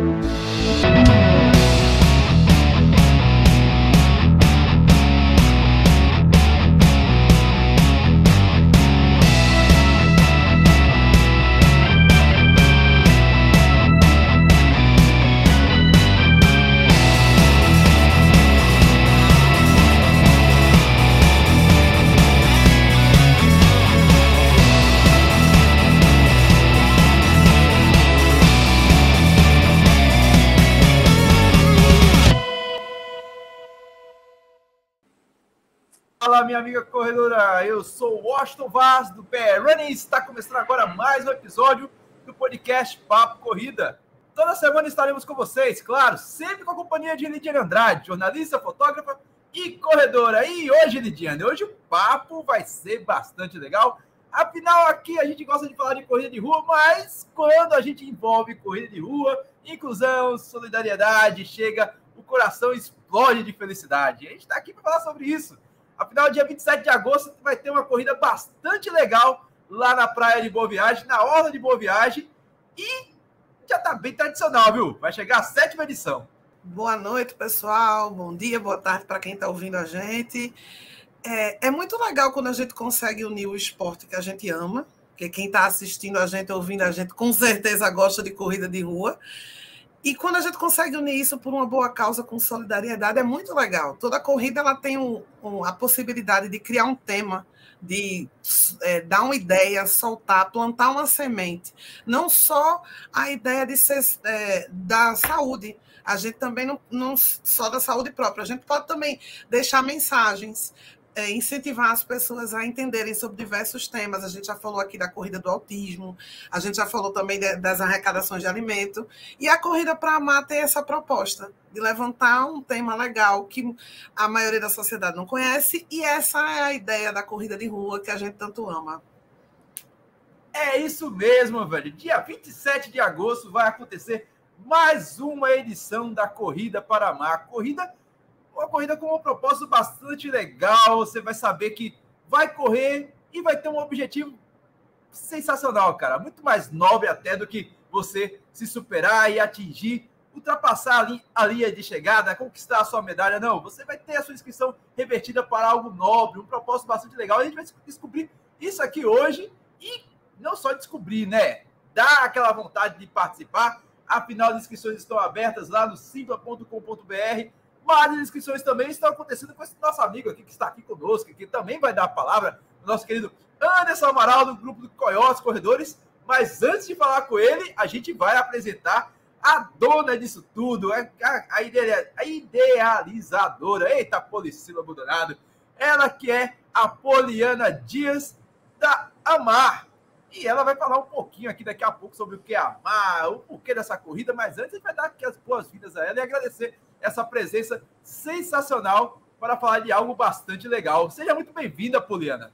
Fala, Eu sou o Washington Vaz, do PR Running. Está começando agora mais um episódio do podcast Papo Corrida. Toda semana estaremos com vocês, claro, sempre com a companhia de Lidiane Andrade, jornalista, fotógrafa e corredora. E hoje, Lidiane, hoje o papo vai ser bastante legal. Afinal, aqui a gente gosta de falar de corrida de rua, mas quando a gente envolve corrida de rua, inclusão, solidariedade, chega, o coração explode de felicidade. A gente está aqui para falar sobre isso. Afinal, dia 27 de agosto vai ter uma corrida bastante legal lá na praia de Boa Viagem, na Orla de Boa Viagem. E já está bem tradicional, viu? Vai chegar a sétima edição. Boa noite, pessoal. Bom dia, boa tarde para quem está ouvindo a gente. É, é, muito legal quando a gente consegue unir o esporte que a gente ama, porque quem está assistindo a gente, ouvindo a gente, com certeza gosta de corrida de rua. E quando a gente consegue unir isso por uma boa causa com solidariedade, é muito legal. Toda corrida ela tem um, um, a possibilidade de criar um tema, de é, dar uma ideia, soltar, plantar uma semente. Não só a ideia de ser é, da saúde. A gente também não, não só da saúde própria, a gente pode também deixar mensagens, é, incentivar as pessoas a entenderem sobre diversos temas. A gente já falou aqui da corrida do autismo, a gente já falou também de, das arrecadações de alimento. E a corrida para amar tem essa proposta de levantar um tema legal que a maioria da sociedade não conhece, e essa é a ideia da corrida de rua que a gente tanto ama. É isso mesmo, velho. Dia 27 de agosto vai acontecer mais uma edição da Corrida para Amar. Corrida uma corrida com um propósito bastante legal. Você vai saber que vai correr e vai ter um objetivo sensacional, cara. Muito mais nobre até do que você se superar e atingir, ultrapassar ali a linha de chegada, conquistar a sua medalha. Não, você vai ter a sua inscrição revertida para algo nobre, um propósito bastante legal. A gente vai descobrir isso aqui hoje e não só descobrir, né? Dar aquela vontade de participar. Afinal, as inscrições estão abertas lá no simpla.com.br mas as inscrições também estão acontecendo com esse nosso amigo aqui que está aqui conosco, que também vai dar a palavra, nosso querido Anderson Amaral, do grupo do Coyotes Corredores. Mas antes de falar com ele, a gente vai apresentar a dona disso tudo, a, a, a idealizadora, eita, Policila Abandonado, ela que é a Poliana Dias da Amar. E ela vai falar um pouquinho aqui daqui a pouco sobre o que é amar, o porquê dessa corrida, mas antes a gente vai dar aqui as boas-vindas a ela e agradecer essa presença sensacional para falar de algo bastante legal. Seja muito bem-vinda, Poliana.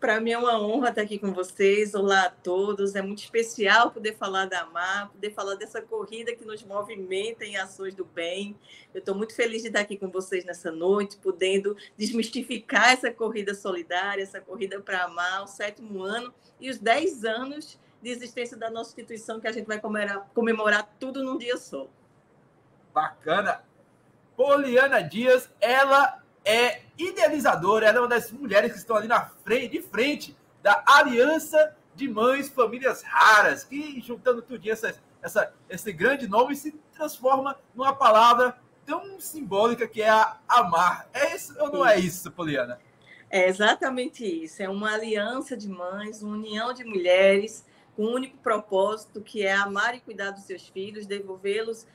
Para mim é uma honra estar aqui com vocês. Olá a todos. É muito especial poder falar da AMAR, poder falar dessa corrida que nos movimenta em ações do bem. Eu estou muito feliz de estar aqui com vocês nessa noite, podendo desmistificar essa corrida solidária, essa corrida para amar, o sétimo ano e os dez anos de existência da nossa instituição, que a gente vai comemorar, comemorar tudo num dia só. Bacana. Poliana Dias, ela é idealizadora, ela é uma das mulheres que estão ali na frente, de frente da Aliança de Mães Famílias Raras, que juntando tudo essa, essa, esse grande nome se transforma numa palavra tão simbólica que é a amar. É isso ou não é isso, Poliana? É exatamente isso. É uma aliança de mães, uma união de mulheres com um único propósito, que é amar e cuidar dos seus filhos, devolvê-los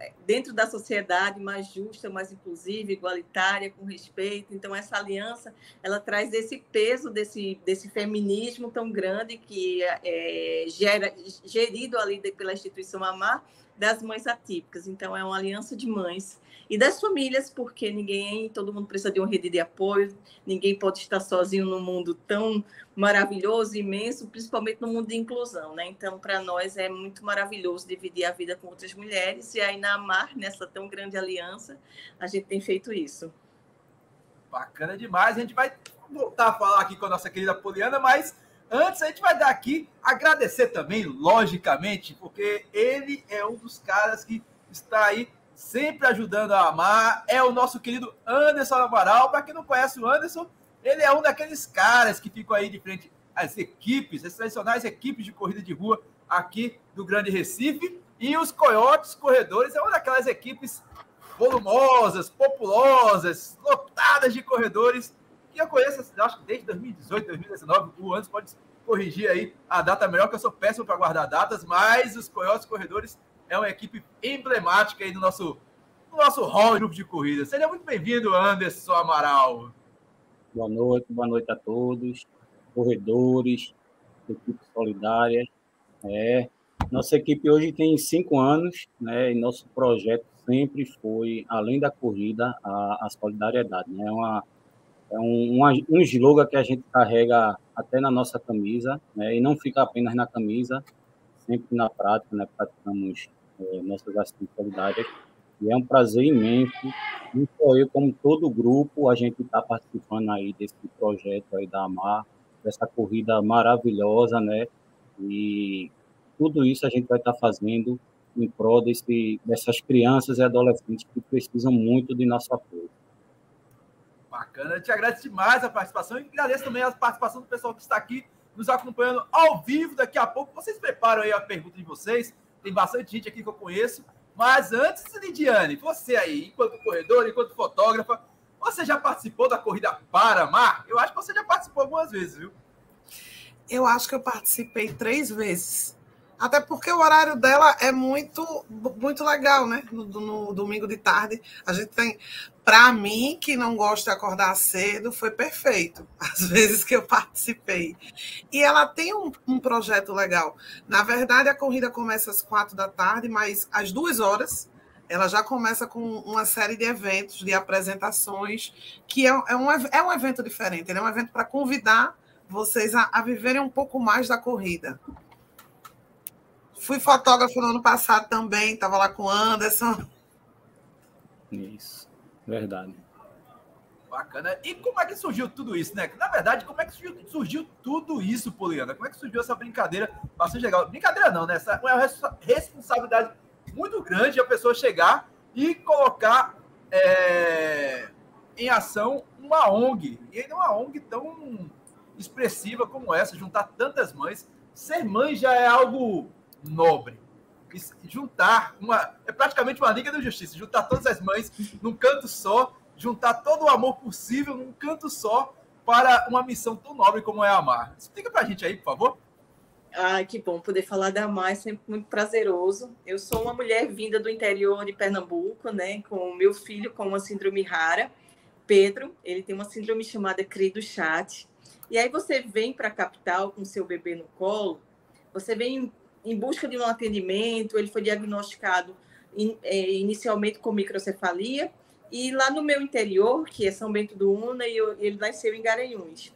é, dentro da sociedade mais justa, mais inclusiva, igualitária, com respeito. Então, essa aliança, ela traz esse peso desse, desse feminismo tão grande que é, gera, gerido ali pela instituição Amar, das mães atípicas. Então, é uma aliança de mães e das famílias, porque ninguém, todo mundo precisa de uma rede de apoio, ninguém pode estar sozinho num mundo tão maravilhoso, imenso, principalmente no mundo de inclusão, né? Então, para nós é muito maravilhoso dividir a vida com outras mulheres, e aí na Amar, nessa tão grande aliança, a gente tem feito isso. Bacana demais, a gente vai voltar a falar aqui com a nossa querida Poliana, mas Antes, a gente vai dar aqui, agradecer também, logicamente, porque ele é um dos caras que está aí sempre ajudando a amar. É o nosso querido Anderson Amaral. Para quem não conhece o Anderson, ele é um daqueles caras que ficam aí de frente às equipes, as tradicionais equipes de corrida de rua aqui do Grande Recife. E os Coiotes Corredores é uma daquelas equipes volumosas, populosas, lotadas de corredores que eu conheço, acho que desde 2018, 2019. O Anderson pode corrigir aí a data melhor, que eu sou péssimo para guardar datas, mas os Coiotes Corredores é uma equipe emblemática aí do nosso, do nosso hall de grupo de corrida. Seja muito bem-vindo, Anderson Amaral. Boa noite, boa noite a todos, corredores, equipe solidária. É, nossa equipe hoje tem cinco anos, né, e nosso projeto sempre foi, além da corrida, a, a solidariedade. Né, é uma, é um, um slogan que a gente carrega até na nossa camisa, né, e não fica apenas na camisa, sempre na prática, né, praticamos é, nossas solidárias. E é um prazer imenso, não só eu, como todo o grupo, a gente está participando aí desse projeto aí da AMAR, dessa corrida maravilhosa, né? E tudo isso a gente vai estar tá fazendo em prol desse, dessas crianças e adolescentes que precisam muito de nosso apoio. Bacana, eu te agradeço demais a participação e agradeço também a participação do pessoal que está aqui nos acompanhando ao vivo. Daqui a pouco vocês preparam aí a pergunta de vocês. Tem bastante gente aqui que eu conheço. Mas antes, Lidiane, você aí, enquanto corredor, enquanto fotógrafa, você já participou da corrida Paramar? Eu acho que você já participou algumas vezes, viu? Eu acho que eu participei três vezes. Até porque o horário dela é muito, muito legal, né? No, no domingo de tarde. A gente tem. Para mim, que não gosta de acordar cedo, foi perfeito. As vezes que eu participei. E ela tem um, um projeto legal. Na verdade, a corrida começa às quatro da tarde, mas às duas horas ela já começa com uma série de eventos, de apresentações, que é, é, um, é um evento diferente, é um evento para convidar vocês a, a viverem um pouco mais da corrida. Fui fotógrafo no ano passado também, estava lá com o Anderson. Isso, verdade. Bacana. E como é que surgiu tudo isso, né? Na verdade, como é que surgiu, surgiu tudo isso, Poliana? Como é que surgiu essa brincadeira bastante legal? Brincadeira não, né? Essa é uma responsabilidade muito grande a pessoa chegar e colocar é, em ação uma ONG. E ainda uma ONG tão expressiva como essa, juntar tantas mães. Ser mãe já é algo nobre. juntar uma. É praticamente uma liga da justiça. Juntar todas as mães num canto só, juntar todo o amor possível num canto só para uma missão tão nobre como é amar. Explica pra gente aí, por favor. Ah, que bom poder falar da Amar, é sempre muito prazeroso. Eu sou uma mulher vinda do interior de Pernambuco, né, com meu filho com uma síndrome rara, Pedro, ele tem uma síndrome chamada CRI do chat. E aí você vem para a capital com seu bebê no colo, você vem em busca de um atendimento, ele foi diagnosticado in, é, inicialmente com microcefalia, e lá no meu interior, que é São Bento do Una, eu, ele nasceu em Garanhuns.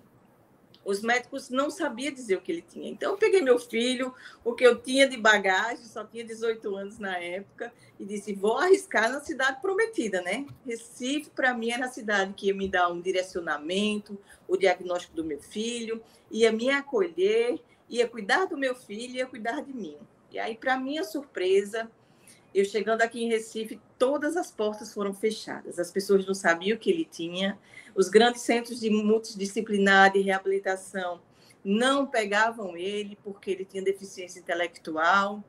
Os médicos não sabiam dizer o que ele tinha. Então, eu peguei meu filho, o que eu tinha de bagagem, só tinha 18 anos na época, e disse: vou arriscar na cidade prometida, né? Recife, para mim, era a cidade que ia me dar um direcionamento, o diagnóstico do meu filho, ia me acolher, ia cuidar do meu filho, ia cuidar de mim. E aí, para minha surpresa, eu chegando aqui em Recife, todas as portas foram fechadas. As pessoas não sabiam o que ele tinha. Os grandes centros de multidisciplinar de reabilitação não pegavam ele porque ele tinha deficiência intelectual.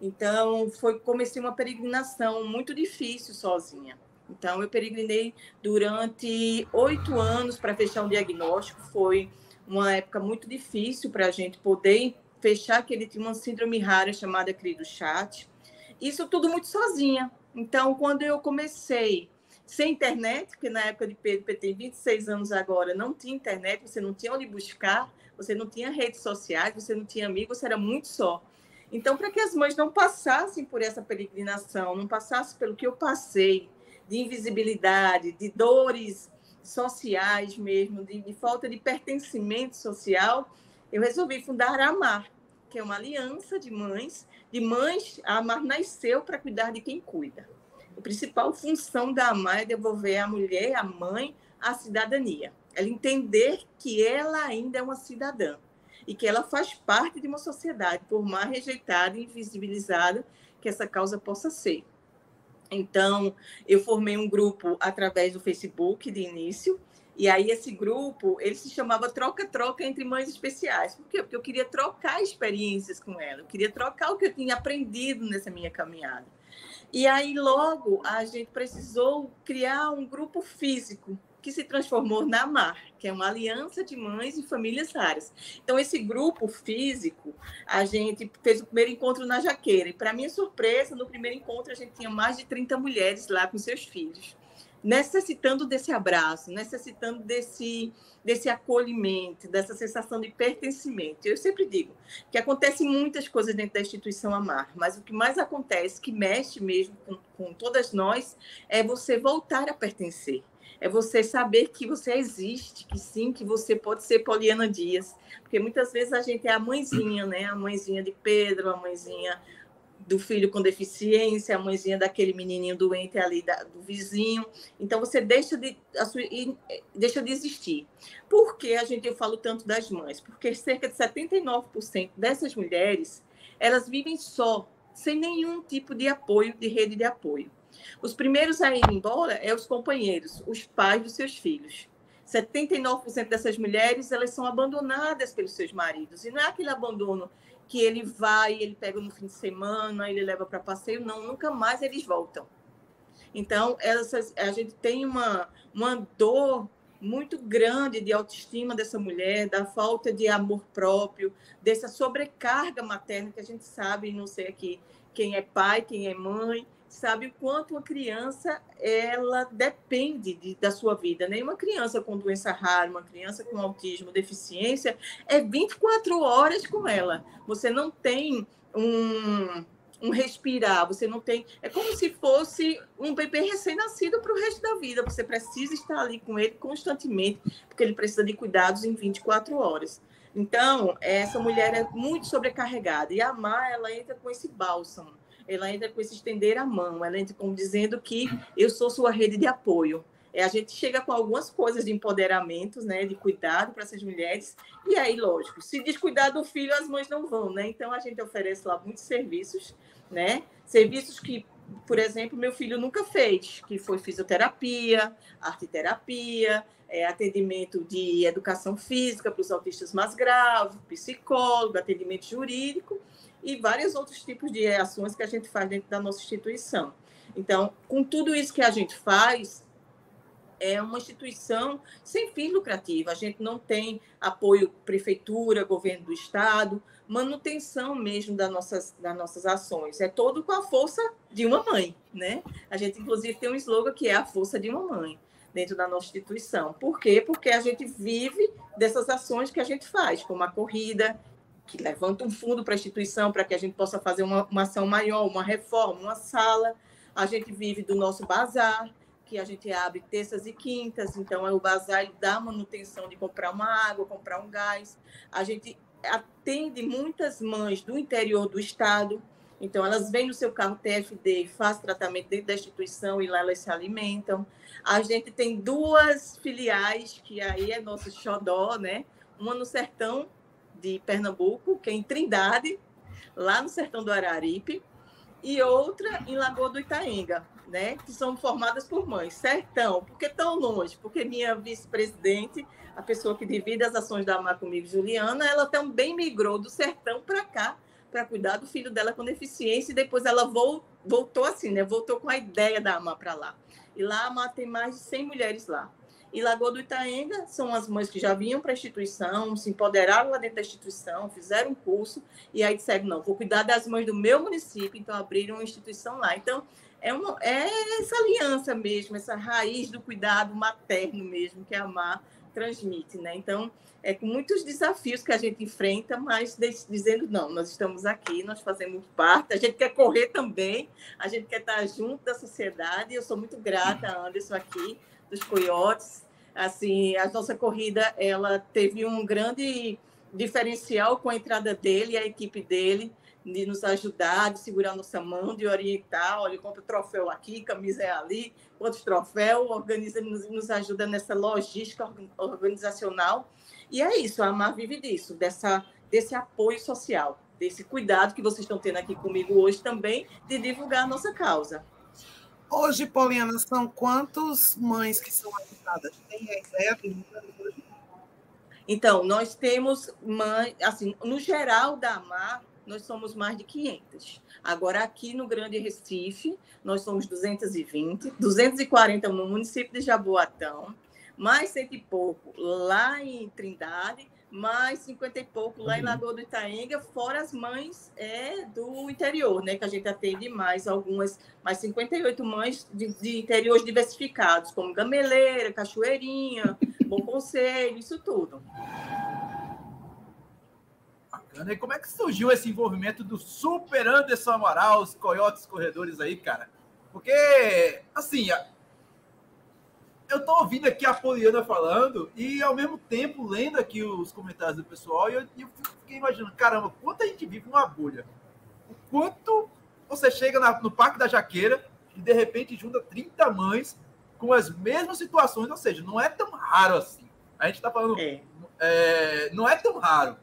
Então, foi comecei uma peregrinação muito difícil sozinha. Então, eu peregrinei durante oito anos para fechar um diagnóstico. Foi uma época muito difícil para a gente poder fechar que ele tinha uma síndrome rara chamada CRI do chat. Isso tudo muito sozinha. Então, quando eu comecei sem internet, porque na época de Pedro, tem 26 anos agora, não tinha internet, você não tinha onde buscar, você não tinha redes sociais, você não tinha amigos, você era muito só. Então, para que as mães não passassem por essa peregrinação, não passassem pelo que eu passei, de invisibilidade, de dores sociais mesmo, de, de falta de pertencimento social, eu resolvi fundar a Amar, que é uma aliança de mães, de mães, a Amar nasceu para cuidar de quem cuida. A principal função da Amar é devolver à mulher, à mãe, a cidadania. Ela entender que ela ainda é uma cidadã. e que ela faz parte de uma sociedade, por mais rejeitada e invisibilizada que essa causa possa ser. Então, eu formei um grupo através do Facebook de início, e aí esse grupo, ele se chamava Troca-Troca entre Mães Especiais. Por quê? Porque eu queria trocar experiências com ela, eu queria trocar o que eu tinha aprendido nessa minha caminhada. E aí logo a gente precisou criar um grupo físico que se transformou na MAR, que é uma aliança de mães e famílias raras. Então, esse grupo físico, a gente fez o primeiro encontro na Jaqueira. E, para minha surpresa, no primeiro encontro, a gente tinha mais de 30 mulheres lá com seus filhos necessitando desse abraço, necessitando desse, desse acolhimento, dessa sensação de pertencimento. Eu sempre digo que acontecem muitas coisas dentro da instituição Amar, mas o que mais acontece, que mexe mesmo com, com todas nós, é você voltar a pertencer. É você saber que você existe, que sim, que você pode ser Poliana Dias. Porque muitas vezes a gente é a mãezinha, né? A mãezinha de Pedro, a mãezinha do filho com deficiência, a mãezinha daquele menininho doente ali da, do vizinho. Então você deixa de sua, deixa de existir. Por que a gente eu falo tanto das mães? Porque cerca de 79% dessas mulheres, elas vivem só, sem nenhum tipo de apoio, de rede de apoio. Os primeiros a ir embora é os companheiros, os pais dos seus filhos. 79% dessas mulheres, elas são abandonadas pelos seus maridos. E não é aquele abandono que ele vai, ele pega no fim de semana, ele leva para passeio, não, nunca mais eles voltam. Então, essas, a gente tem uma, uma dor muito grande de autoestima dessa mulher, da falta de amor próprio, dessa sobrecarga materna que a gente sabe, não sei aqui quem é pai, quem é mãe, sabe o quanto uma criança ela depende de, da sua vida. Nenhuma né? criança com doença rara, uma criança com autismo, deficiência, é 24 horas com ela. Você não tem um, um respirar, você não tem. É como se fosse um bebê recém-nascido para o resto da vida. Você precisa estar ali com ele constantemente, porque ele precisa de cuidados em 24 horas. Então, essa mulher é muito sobrecarregada. E a ela entra com esse bálsamo ela entra com esse estender a mão, ela entra como dizendo que eu sou sua rede de apoio. É, a gente chega com algumas coisas de empoderamento, né, de cuidado para essas mulheres, e aí, lógico, se descuidar do filho, as mães não vão, né? Então a gente oferece lá muitos serviços, né? Serviços que, por exemplo, meu filho nunca fez, que foi fisioterapia, arteterapia, é, atendimento de educação física para os autistas mais graves, psicólogo, atendimento jurídico, e vários outros tipos de ações que a gente faz dentro da nossa instituição. Então, com tudo isso que a gente faz, é uma instituição sem fim lucrativo. A gente não tem apoio prefeitura, governo do estado, manutenção mesmo das nossas, das nossas ações. É todo com a força de uma mãe, né? A gente, inclusive, tem um slogan que é a força de uma mãe dentro da nossa instituição. Por quê? Porque a gente vive dessas ações que a gente faz, como a corrida, que levanta um fundo para a instituição para que a gente possa fazer uma, uma ação maior, uma reforma, uma sala. A gente vive do nosso bazar, que a gente abre terças e quintas, então é o bazar dá manutenção de comprar uma água, comprar um gás. A gente atende muitas mães do interior do estado, então elas vêm no seu carro TFD, faz tratamento dentro da instituição e lá elas se alimentam. A gente tem duas filiais, que aí é nosso xodó, né? Uma no sertão de Pernambuco, que é em Trindade, lá no sertão do Araripe, e outra em Lagoa do Itaenga, né, que são formadas por mães. Sertão, por que tão longe? Porque minha vice-presidente, a pessoa que divide as ações da AMAR comigo, Juliana, ela também migrou do sertão para cá, para cuidar do filho dela com deficiência, e depois ela voltou assim, né, voltou com a ideia da AMAR para lá. E lá a AMAR tem mais de 100 mulheres lá. E Lagoa do Itaenga são as mães que já vinham para a instituição, se empoderaram lá dentro da instituição, fizeram um curso e aí disseram, não, vou cuidar das mães do meu município, então abriram uma instituição lá. Então, é, uma, é essa aliança mesmo, essa raiz do cuidado materno mesmo que a Mar transmite, né? Então, é com muitos desafios que a gente enfrenta, mas dizendo, não, nós estamos aqui, nós fazemos parte, a gente quer correr também, a gente quer estar junto da sociedade, eu sou muito grata Anderson aqui, dos coiotes. Assim, a nossa corrida ela teve um grande diferencial com a entrada dele e a equipe dele de nos ajudar, de segurar nossa mão, de orientar, olha, compra troféu aqui, camisa é ali, outros troféu, organiza, nos, nos ajuda nessa logística organizacional. E é isso, a Amar vive disso, dessa desse apoio social, desse cuidado que vocês estão tendo aqui comigo hoje também, de divulgar a nossa causa. Hoje, Poliana, são quantas mães que são ajudadas? Tem? Então, nós temos mães, assim, no geral da AMAR, nós somos mais de 500. Agora, aqui no Grande Recife, nós somos 220, 240 no município de Jaboatão, mais cento e pouco lá em Trindade, mais 50 e pouco lá em uhum. Lagoa do Itaenga, fora as mães é, do interior, né? Que a gente atende mais algumas, mais 58 mães de, de interiores diversificados, como Gameleira, Cachoeirinha, Bom Conselho, isso tudo. Bacana. E como é que surgiu esse envolvimento do Super Anderson Amaral, os coiotes corredores aí, cara? Porque, assim, eu tô ouvindo aqui a Poliana falando e ao mesmo tempo lendo aqui os comentários do pessoal e eu, eu fiquei imaginando, caramba, quanto a gente vive numa bolha. O quanto você chega na, no Parque da Jaqueira e de repente junta 30 mães com as mesmas situações, ou seja, não é tão raro assim. A gente tá falando. É. É, não é tão raro.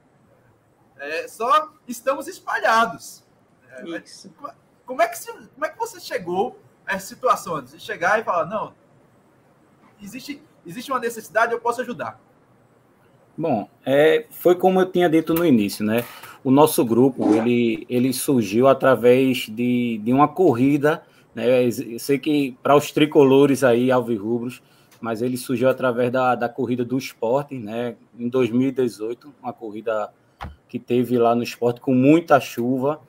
É, só estamos espalhados. É, Isso. Como é, que como é que você chegou a essa situação? De chegar e falar, não, existe, existe uma necessidade, eu posso ajudar. Bom, é, foi como eu tinha dito no início, né? O nosso grupo, ele, ele surgiu através de, de uma corrida, né? Eu sei que para os tricolores aí, alvirrubros, mas ele surgiu através da, da corrida do esporte, né? Em 2018, uma corrida que teve lá no esporte com muita chuva,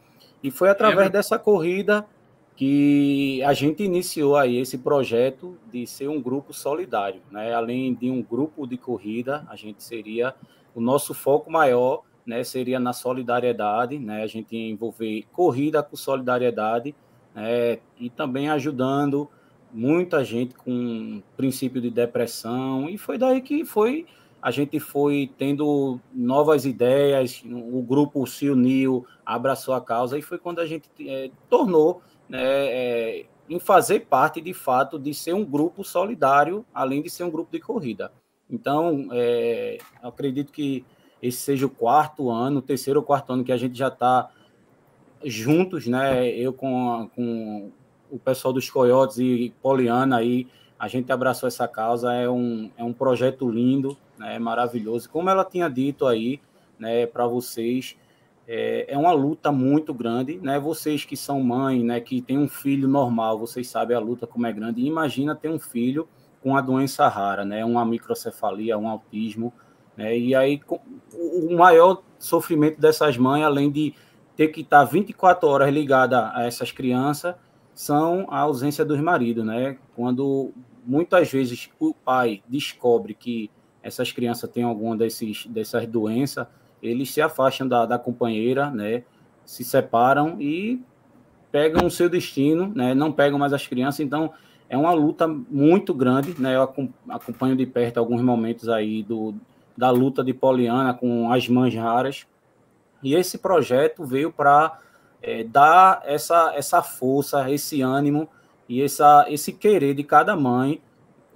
e foi através é, dessa corrida que a gente iniciou aí esse projeto de ser um grupo solidário, né? Além de um grupo de corrida, a gente seria o nosso foco maior, né? Seria na solidariedade, né? A gente envolver corrida com solidariedade, né? E também ajudando muita gente com princípio de depressão e foi daí que foi a gente foi tendo novas ideias, o grupo se uniu, abraçou a causa e foi quando a gente é, tornou né, é, em fazer parte, de fato, de ser um grupo solidário, além de ser um grupo de corrida. Então, é, acredito que esse seja o quarto ano, terceiro ou quarto ano que a gente já está juntos, né? Eu com, a, com o pessoal dos Coiotes e Poliana aí, a gente abraçou essa causa, é um, é um projeto lindo, né, maravilhoso. Como ela tinha dito aí, né, para vocês, é, é uma luta muito grande, né? Vocês que são mãe, né, que tem um filho normal, vocês sabem a luta como é grande. Imagina ter um filho com a doença rara, né? Uma microcefalia, um autismo, né? E aí o maior sofrimento dessas mães, além de ter que estar 24 horas ligada a essas crianças, são a ausência dos maridos, né? Quando muitas vezes o pai descobre que essas crianças têm alguma desses, dessas doenças, eles se afastam da, da companheira, né? Se separam e pegam o seu destino, né? Não pegam mais as crianças, então é uma luta muito grande, né? Eu acompanho de perto alguns momentos aí do, da luta de Poliana com as mães raras. E esse projeto veio para é, dar essa, essa força, esse ânimo e essa, esse querer de cada mãe.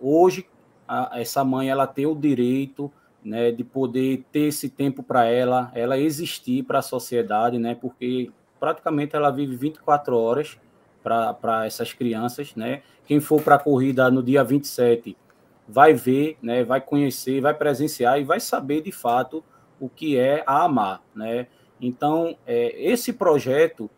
Hoje, a, essa mãe ela tem o direito né, de poder ter esse tempo para ela, ela existir para a sociedade, né, porque praticamente ela vive 24 horas para essas crianças, né? Quem for para a corrida no dia 27 vai ver, né, vai conhecer, vai presenciar e vai saber de fato o que é a amar, né? Então, é, esse projeto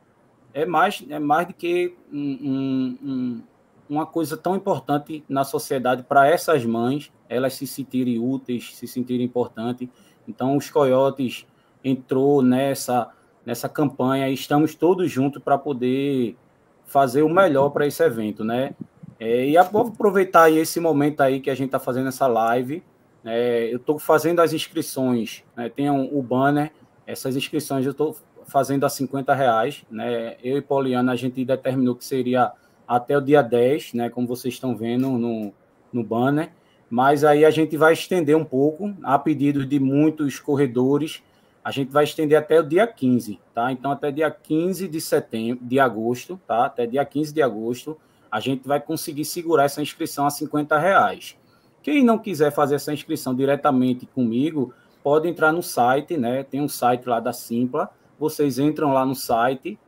é mais, é mais do que um, um, uma coisa tão importante na sociedade para essas mães, elas se sentirem úteis, se sentirem importantes. Então, os Coiotes entrou nessa, nessa campanha e estamos todos juntos para poder fazer o melhor para esse evento, né? É, e aproveitar aí esse momento aí que a gente está fazendo essa live. É, eu estou fazendo as inscrições, né? tem um, o banner, essas inscrições eu estou fazendo a 50 reais, né? Eu e Poliana, a gente determinou que seria até o dia 10, né, como vocês estão vendo no, no banner, mas aí a gente vai estender um pouco, a pedido de muitos corredores, a gente vai estender até o dia 15, tá? Então, até dia 15 de setembro, de agosto, tá? Até dia 15 de agosto, a gente vai conseguir segurar essa inscrição a 50 reais. Quem não quiser fazer essa inscrição diretamente comigo, pode entrar no site, né? Tem um site lá da Simpla, vocês entram lá no site,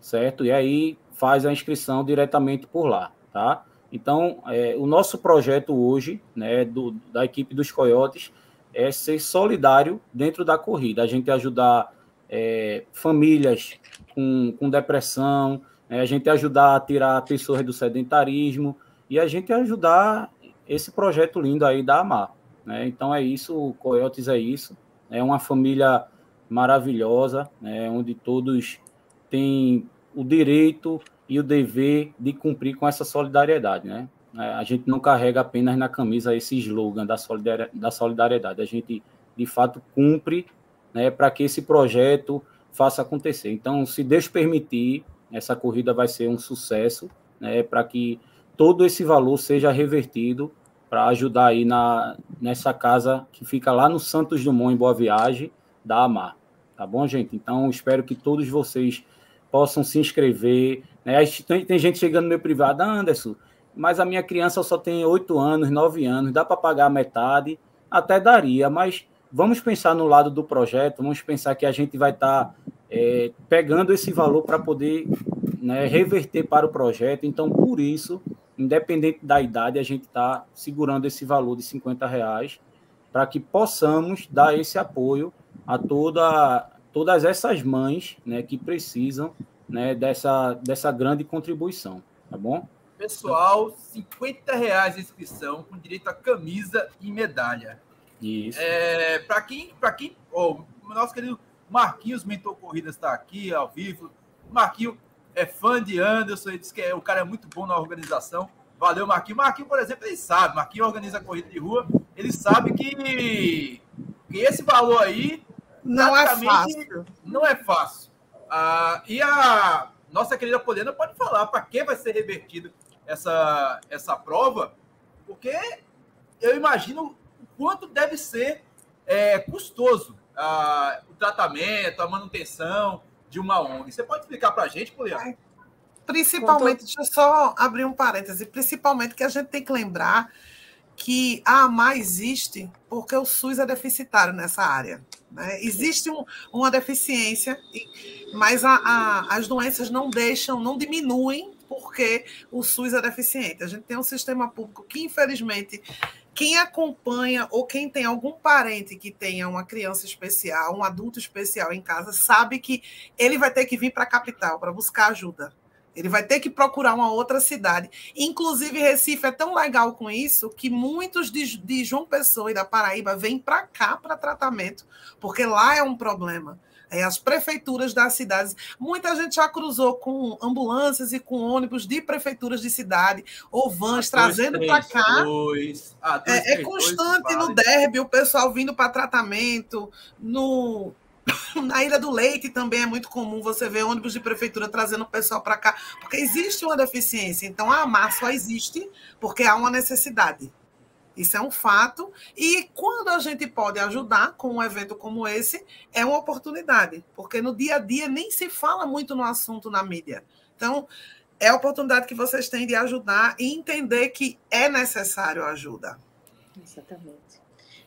certo? E aí faz a inscrição diretamente por lá, tá? Então, é, o nosso projeto hoje, né, do, da equipe dos Coiotes, é ser solidário dentro da corrida, a gente ajudar é, famílias com, com depressão, é, a gente ajudar a tirar pessoas do sedentarismo e a gente ajudar esse projeto lindo aí da Amar. Né? Então é isso, o Coyotes é isso, é uma família maravilhosa, né, onde todos têm o direito e o dever de cumprir com essa solidariedade. Né? É, a gente não carrega apenas na camisa esse slogan da solidariedade, a gente de fato cumpre né, para que esse projeto faça acontecer. Então, se Deus permitir, essa corrida vai ser um sucesso, né, para que todo esse valor seja revertido para ajudar aí na, nessa casa que fica lá no Santos Dumont, em Boa Viagem, da Amar. Tá bom, gente? Então, espero que todos vocês possam se inscrever. Né? Tem, tem gente chegando no meu privado, ah, Anderson, mas a minha criança só tem oito anos, nove anos, dá para pagar metade? Até daria, mas vamos pensar no lado do projeto, vamos pensar que a gente vai estar tá, é, pegando esse valor para poder né, reverter para o projeto. Então, por isso, independente da idade, a gente está segurando esse valor de 50 reais para que possamos dar esse apoio a toda, todas essas mães né, que precisam né, dessa, dessa grande contribuição, tá bom? Pessoal, 50 reais de inscrição com direito a camisa e medalha. Isso. É, para quem, para quem, oh, nosso querido Marquinhos Mentor Corridas está aqui ao vivo. Marquinhos é fã de Anderson, ele diz que é, o cara é muito bom na organização. Valeu, Marquinhos. Marquinhos, por exemplo, ele sabe. Marquinhos organiza corrida de rua. Ele sabe que, que esse valor aí não é fácil. Não é fácil. Ah, e a nossa querida Poliana pode falar para que vai ser revertido essa, essa prova, porque eu imagino quanto deve ser é, custoso ah, o tratamento, a manutenção de uma ONG. Você pode explicar para a gente, Poliana? Principalmente, deixa eu só abrir um parêntese, principalmente que a gente tem que lembrar que a AMA existe porque o SUS é deficitário nessa área. Né? Existe um, uma deficiência, mas a, a, as doenças não deixam, não diminuem porque o SUS é deficiente. A gente tem um sistema público que, infelizmente, quem acompanha ou quem tem algum parente que tenha uma criança especial, um adulto especial em casa, sabe que ele vai ter que vir para a capital para buscar ajuda. Ele vai ter que procurar uma outra cidade. Inclusive, Recife é tão legal com isso que muitos de, de João Pessoa e da Paraíba vêm para cá para tratamento, porque lá é um problema é, as prefeituras das cidades. Muita gente já cruzou com ambulâncias e com ônibus de prefeituras de cidade, ou vans, trazendo para cá. Dois, ah, dois, é, três, é, constante dois, no derby, o pessoal vindo para tratamento, no. Na Ilha do Leite também é muito comum você ver ônibus de prefeitura trazendo o pessoal para cá, porque existe uma deficiência. Então, a AMAR só existe porque há uma necessidade. Isso é um fato. E quando a gente pode ajudar com um evento como esse, é uma oportunidade, porque no dia a dia nem se fala muito no assunto na mídia. Então, é a oportunidade que vocês têm de ajudar e entender que é necessário ajuda. Exatamente.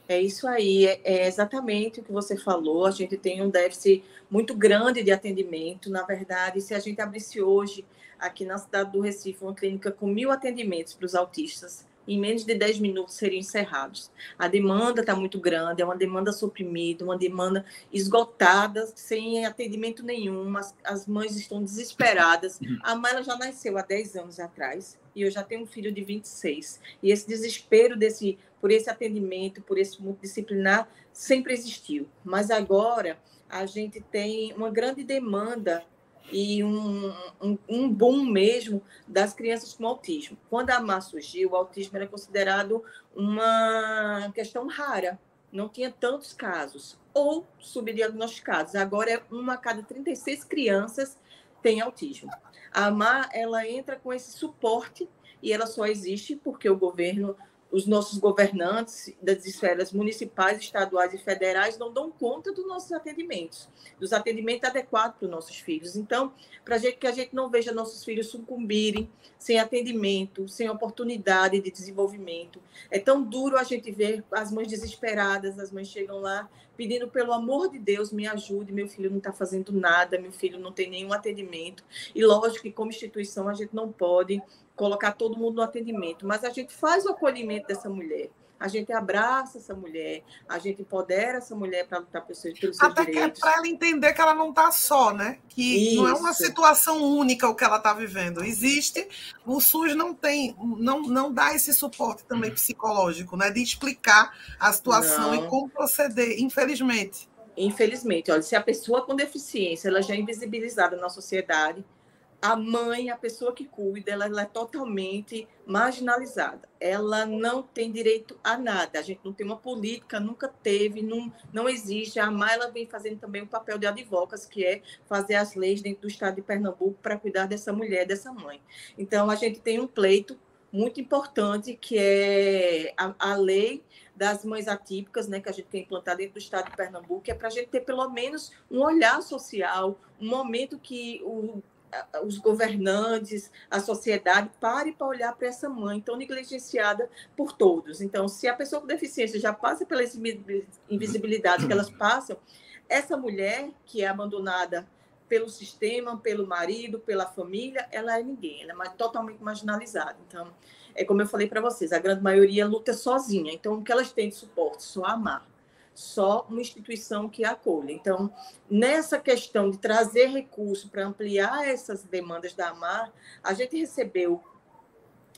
É isso aí, é, é exatamente o que você falou. A gente tem um déficit muito grande de atendimento. Na verdade, se a gente abrisse hoje, aqui na cidade do Recife, uma clínica com mil atendimentos para os autistas, em menos de 10 minutos seriam encerrados. A demanda está muito grande, é uma demanda suprimida, uma demanda esgotada, sem atendimento nenhum. As, as mães estão desesperadas. Uhum. A Mayla já nasceu há 10 anos atrás e eu já tenho um filho de 26. E esse desespero desse, por esse atendimento, por esse multidisciplinar, sempre existiu. Mas agora a gente tem uma grande demanda e um, um, um, boom mesmo das crianças com autismo. Quando a MA surgiu, o autismo era considerado uma questão rara, não tinha tantos casos, ou subdiagnosticados. Agora, é uma a cada 36 crianças tem autismo. A MA ela entra com esse suporte e ela só existe porque o governo os nossos governantes das esferas municipais, estaduais e federais não dão conta dos nossos atendimentos, dos atendimentos adequados para os nossos filhos. Então, para gente, que a gente não veja nossos filhos sucumbirem sem atendimento, sem oportunidade de desenvolvimento. É tão duro a gente ver as mães desesperadas, as mães chegam lá pedindo pelo amor de Deus, me ajude, meu filho não está fazendo nada, meu filho não tem nenhum atendimento. E lógico que como instituição a gente não pode colocar todo mundo no atendimento, mas a gente faz o acolhimento dessa mulher. A gente abraça essa mulher, a gente empodera essa mulher para lutar pelos seus, pelos seus Até direitos. que é para ela entender que ela não está só, né? Que Isso. não é uma situação única o que ela está vivendo. Existe, o SUS não tem, não, não dá esse suporte também psicológico, né? De explicar a situação não. e como proceder, infelizmente. Infelizmente, olha, se a pessoa com deficiência ela já é invisibilizada na sociedade, a mãe, a pessoa que cuida, ela, ela, é totalmente marginalizada. Ela não tem direito a nada. A gente não tem uma política, nunca teve, não, não existe. A mãe ela vem fazendo também o papel de advogas, que é fazer as leis dentro do estado de Pernambuco para cuidar dessa mulher, dessa mãe. Então, a gente tem um pleito muito importante, que é a, a lei das mães atípicas, né, que a gente tem implantado dentro do estado de Pernambuco, que é para a gente ter pelo menos um olhar social, um momento que o os governantes, a sociedade, pare para olhar para essa mãe tão negligenciada por todos. Então, se a pessoa com deficiência já passa pela invisibilidade que elas passam, essa mulher que é abandonada pelo sistema, pelo marido, pela família, ela é ninguém, ela é totalmente marginalizada. Então, é como eu falei para vocês, a grande maioria luta sozinha. Então, o que elas têm de suporte? Só amar só uma instituição que acolha. Então, nessa questão de trazer recurso para ampliar essas demandas da AMAR, a gente recebeu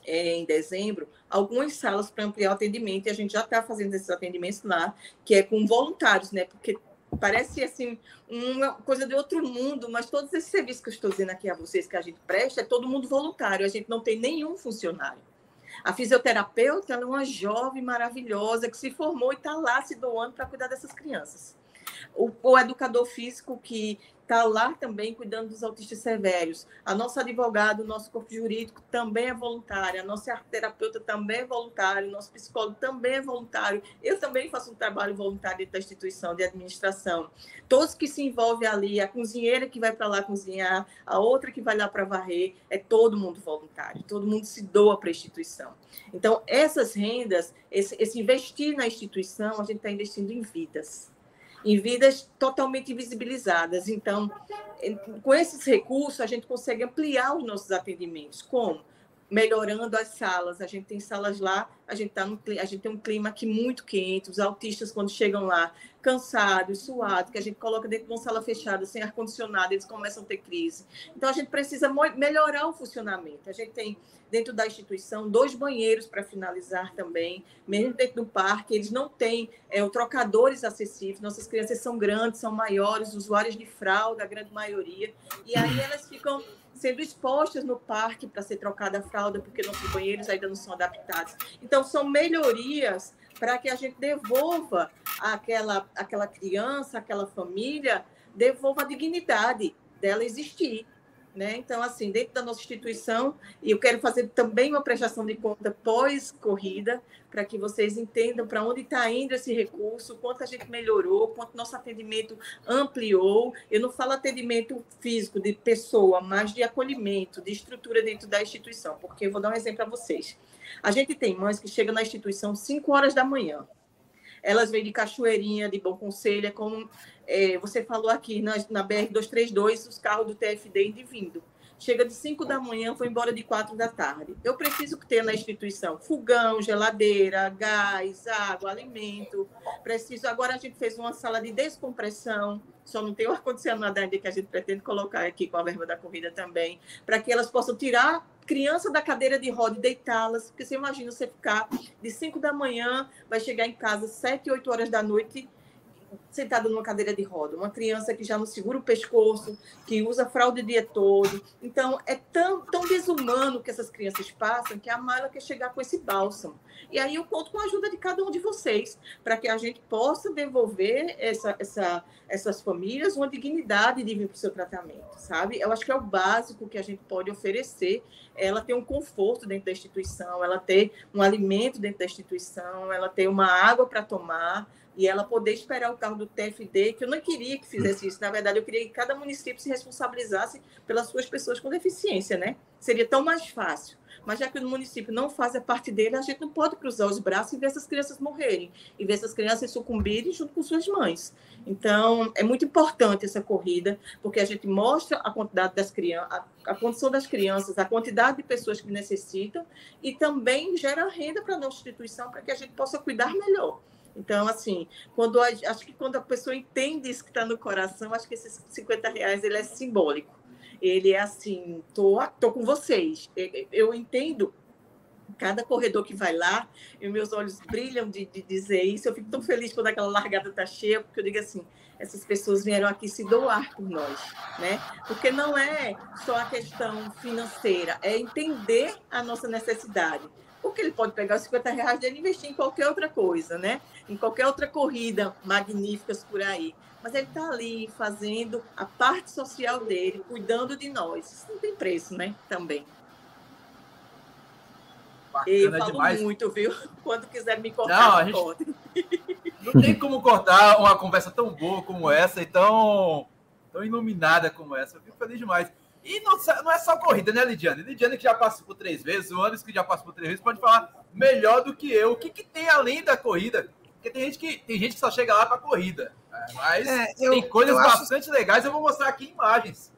é, em dezembro algumas salas para ampliar o atendimento e a gente já está fazendo esses atendimentos lá, que é com voluntários, né? Porque parece assim uma coisa de outro mundo, mas todos esses serviços que eu estou dizendo aqui a vocês que a gente presta é todo mundo voluntário, a gente não tem nenhum funcionário. A fisioterapeuta é uma jovem maravilhosa que se formou e está lá se doando para cuidar dessas crianças. O, o educador físico que está lá também cuidando dos autistas severos. A nossa advogada, o nosso corpo jurídico também é voluntária, a nossa terapeuta também é voluntária, o nosso psicólogo também é voluntário. Eu também faço um trabalho voluntário da instituição de administração. Todos que se envolvem ali, a cozinheira que vai para lá cozinhar, a outra que vai lá para varrer, é todo mundo voluntário, todo mundo se doa para a instituição. Então, essas rendas, esse, esse investir na instituição, a gente está investindo em vidas em vidas totalmente invisibilizadas. Então, com esses recursos, a gente consegue ampliar os nossos atendimentos. Como? Melhorando as salas. A gente tem salas lá, a gente, tá no, a gente tem um clima aqui muito quente. Os autistas, quando chegam lá, cansados, suados, que a gente coloca dentro de uma sala fechada, sem ar-condicionado, eles começam a ter crise. Então, a gente precisa melhorar o funcionamento. A gente tem dentro da instituição, dois banheiros para finalizar também, mesmo dentro do parque, eles não têm é, trocadores acessíveis, nossas crianças são grandes, são maiores, usuários de fralda, a grande maioria, e aí elas ficam sendo expostas no parque para ser trocada a fralda, porque nossos banheiros ainda não são adaptados. Então, são melhorias para que a gente devolva aquela, aquela criança, aquela família, devolva a dignidade dela existir. Né? Então, assim, dentro da nossa instituição, eu quero fazer também uma prestação de conta pós-corrida, para que vocês entendam para onde está indo esse recurso, quanto a gente melhorou, quanto nosso atendimento ampliou. Eu não falo atendimento físico de pessoa, mas de acolhimento, de estrutura dentro da instituição, porque eu vou dar um exemplo para vocês. A gente tem mães que chegam na instituição 5 horas da manhã. Elas vêm de Cachoeirinha, de Bom Conselho, é como é, você falou aqui na, na BR-232, os carros do TFD indo e vindo. Chega de 5 da manhã, foi embora de 4 da tarde. Eu preciso ter na instituição fogão, geladeira, gás, água, alimento. Preciso. Agora a gente fez uma sala de descompressão, só não tem o ar-condicionado ainda que a gente pretende colocar aqui com a verba da corrida também, para que elas possam tirar criança da cadeira de roda e deitá-las, porque você imagina você ficar de 5 da manhã, vai chegar em casa 7, 8 horas da noite sentada numa cadeira de roda, uma criança que já não segura o pescoço, que usa fralda o dia todo. Então, é tão, tão desumano que essas crianças passam que a Mala quer chegar com esse bálsamo. E aí eu conto com a ajuda de cada um de vocês, para que a gente possa devolver essa, essa, essas famílias uma dignidade de vir para o seu tratamento, sabe? Eu acho que é o básico que a gente pode oferecer. Ela ter um conforto dentro da instituição, ela ter um alimento dentro da instituição, ela ter uma água para tomar, e ela poder esperar o carro do TFD, que eu não queria que fizesse isso, na verdade, eu queria que cada município se responsabilizasse pelas suas pessoas com deficiência, né? Seria tão mais fácil. Mas já que o município não faz a parte dele, a gente não pode cruzar os braços e ver essas crianças morrerem, e ver essas crianças sucumbirem junto com suas mães. Então, é muito importante essa corrida, porque a gente mostra a quantidade das crianças, a, a condição das crianças, a quantidade de pessoas que necessitam, e também gera renda para a nossa instituição, para que a gente possa cuidar melhor. Então, assim, quando a, acho que quando a pessoa entende isso que está no coração, acho que esses 50 reais ele é simbólico. Ele é assim, tô, tô com vocês. Eu entendo cada corredor que vai lá, e meus olhos brilham de, de dizer isso. Eu fico tão feliz quando aquela largada está cheia, porque eu digo assim, essas pessoas vieram aqui se doar por nós, né? Porque não é só a questão financeira, é entender a nossa necessidade porque ele pode pegar os 50 reais dele e investir em qualquer outra coisa, né? Em qualquer outra corrida magníficas por aí. Mas ele está ali fazendo a parte social dele, cuidando de nós. Isso não tem preço, né? Também. Bacana e falo demais. muito, viu? Quando quiser me cortar, não, a gente... não tem como cortar uma conversa tão boa como essa e tão, tão iluminada como essa. Eu fico feliz demais. E não, não, é só corrida, né, Lidiane? Lidiane que já passou por três vezes, o Anderson que já passou por três vezes, pode falar melhor do que eu. O que, que tem além da corrida? Porque tem gente que, tem gente que só chega lá para corrida. Né? Mas é, eu, tem coisas bastante acho... legais, eu vou mostrar aqui imagens.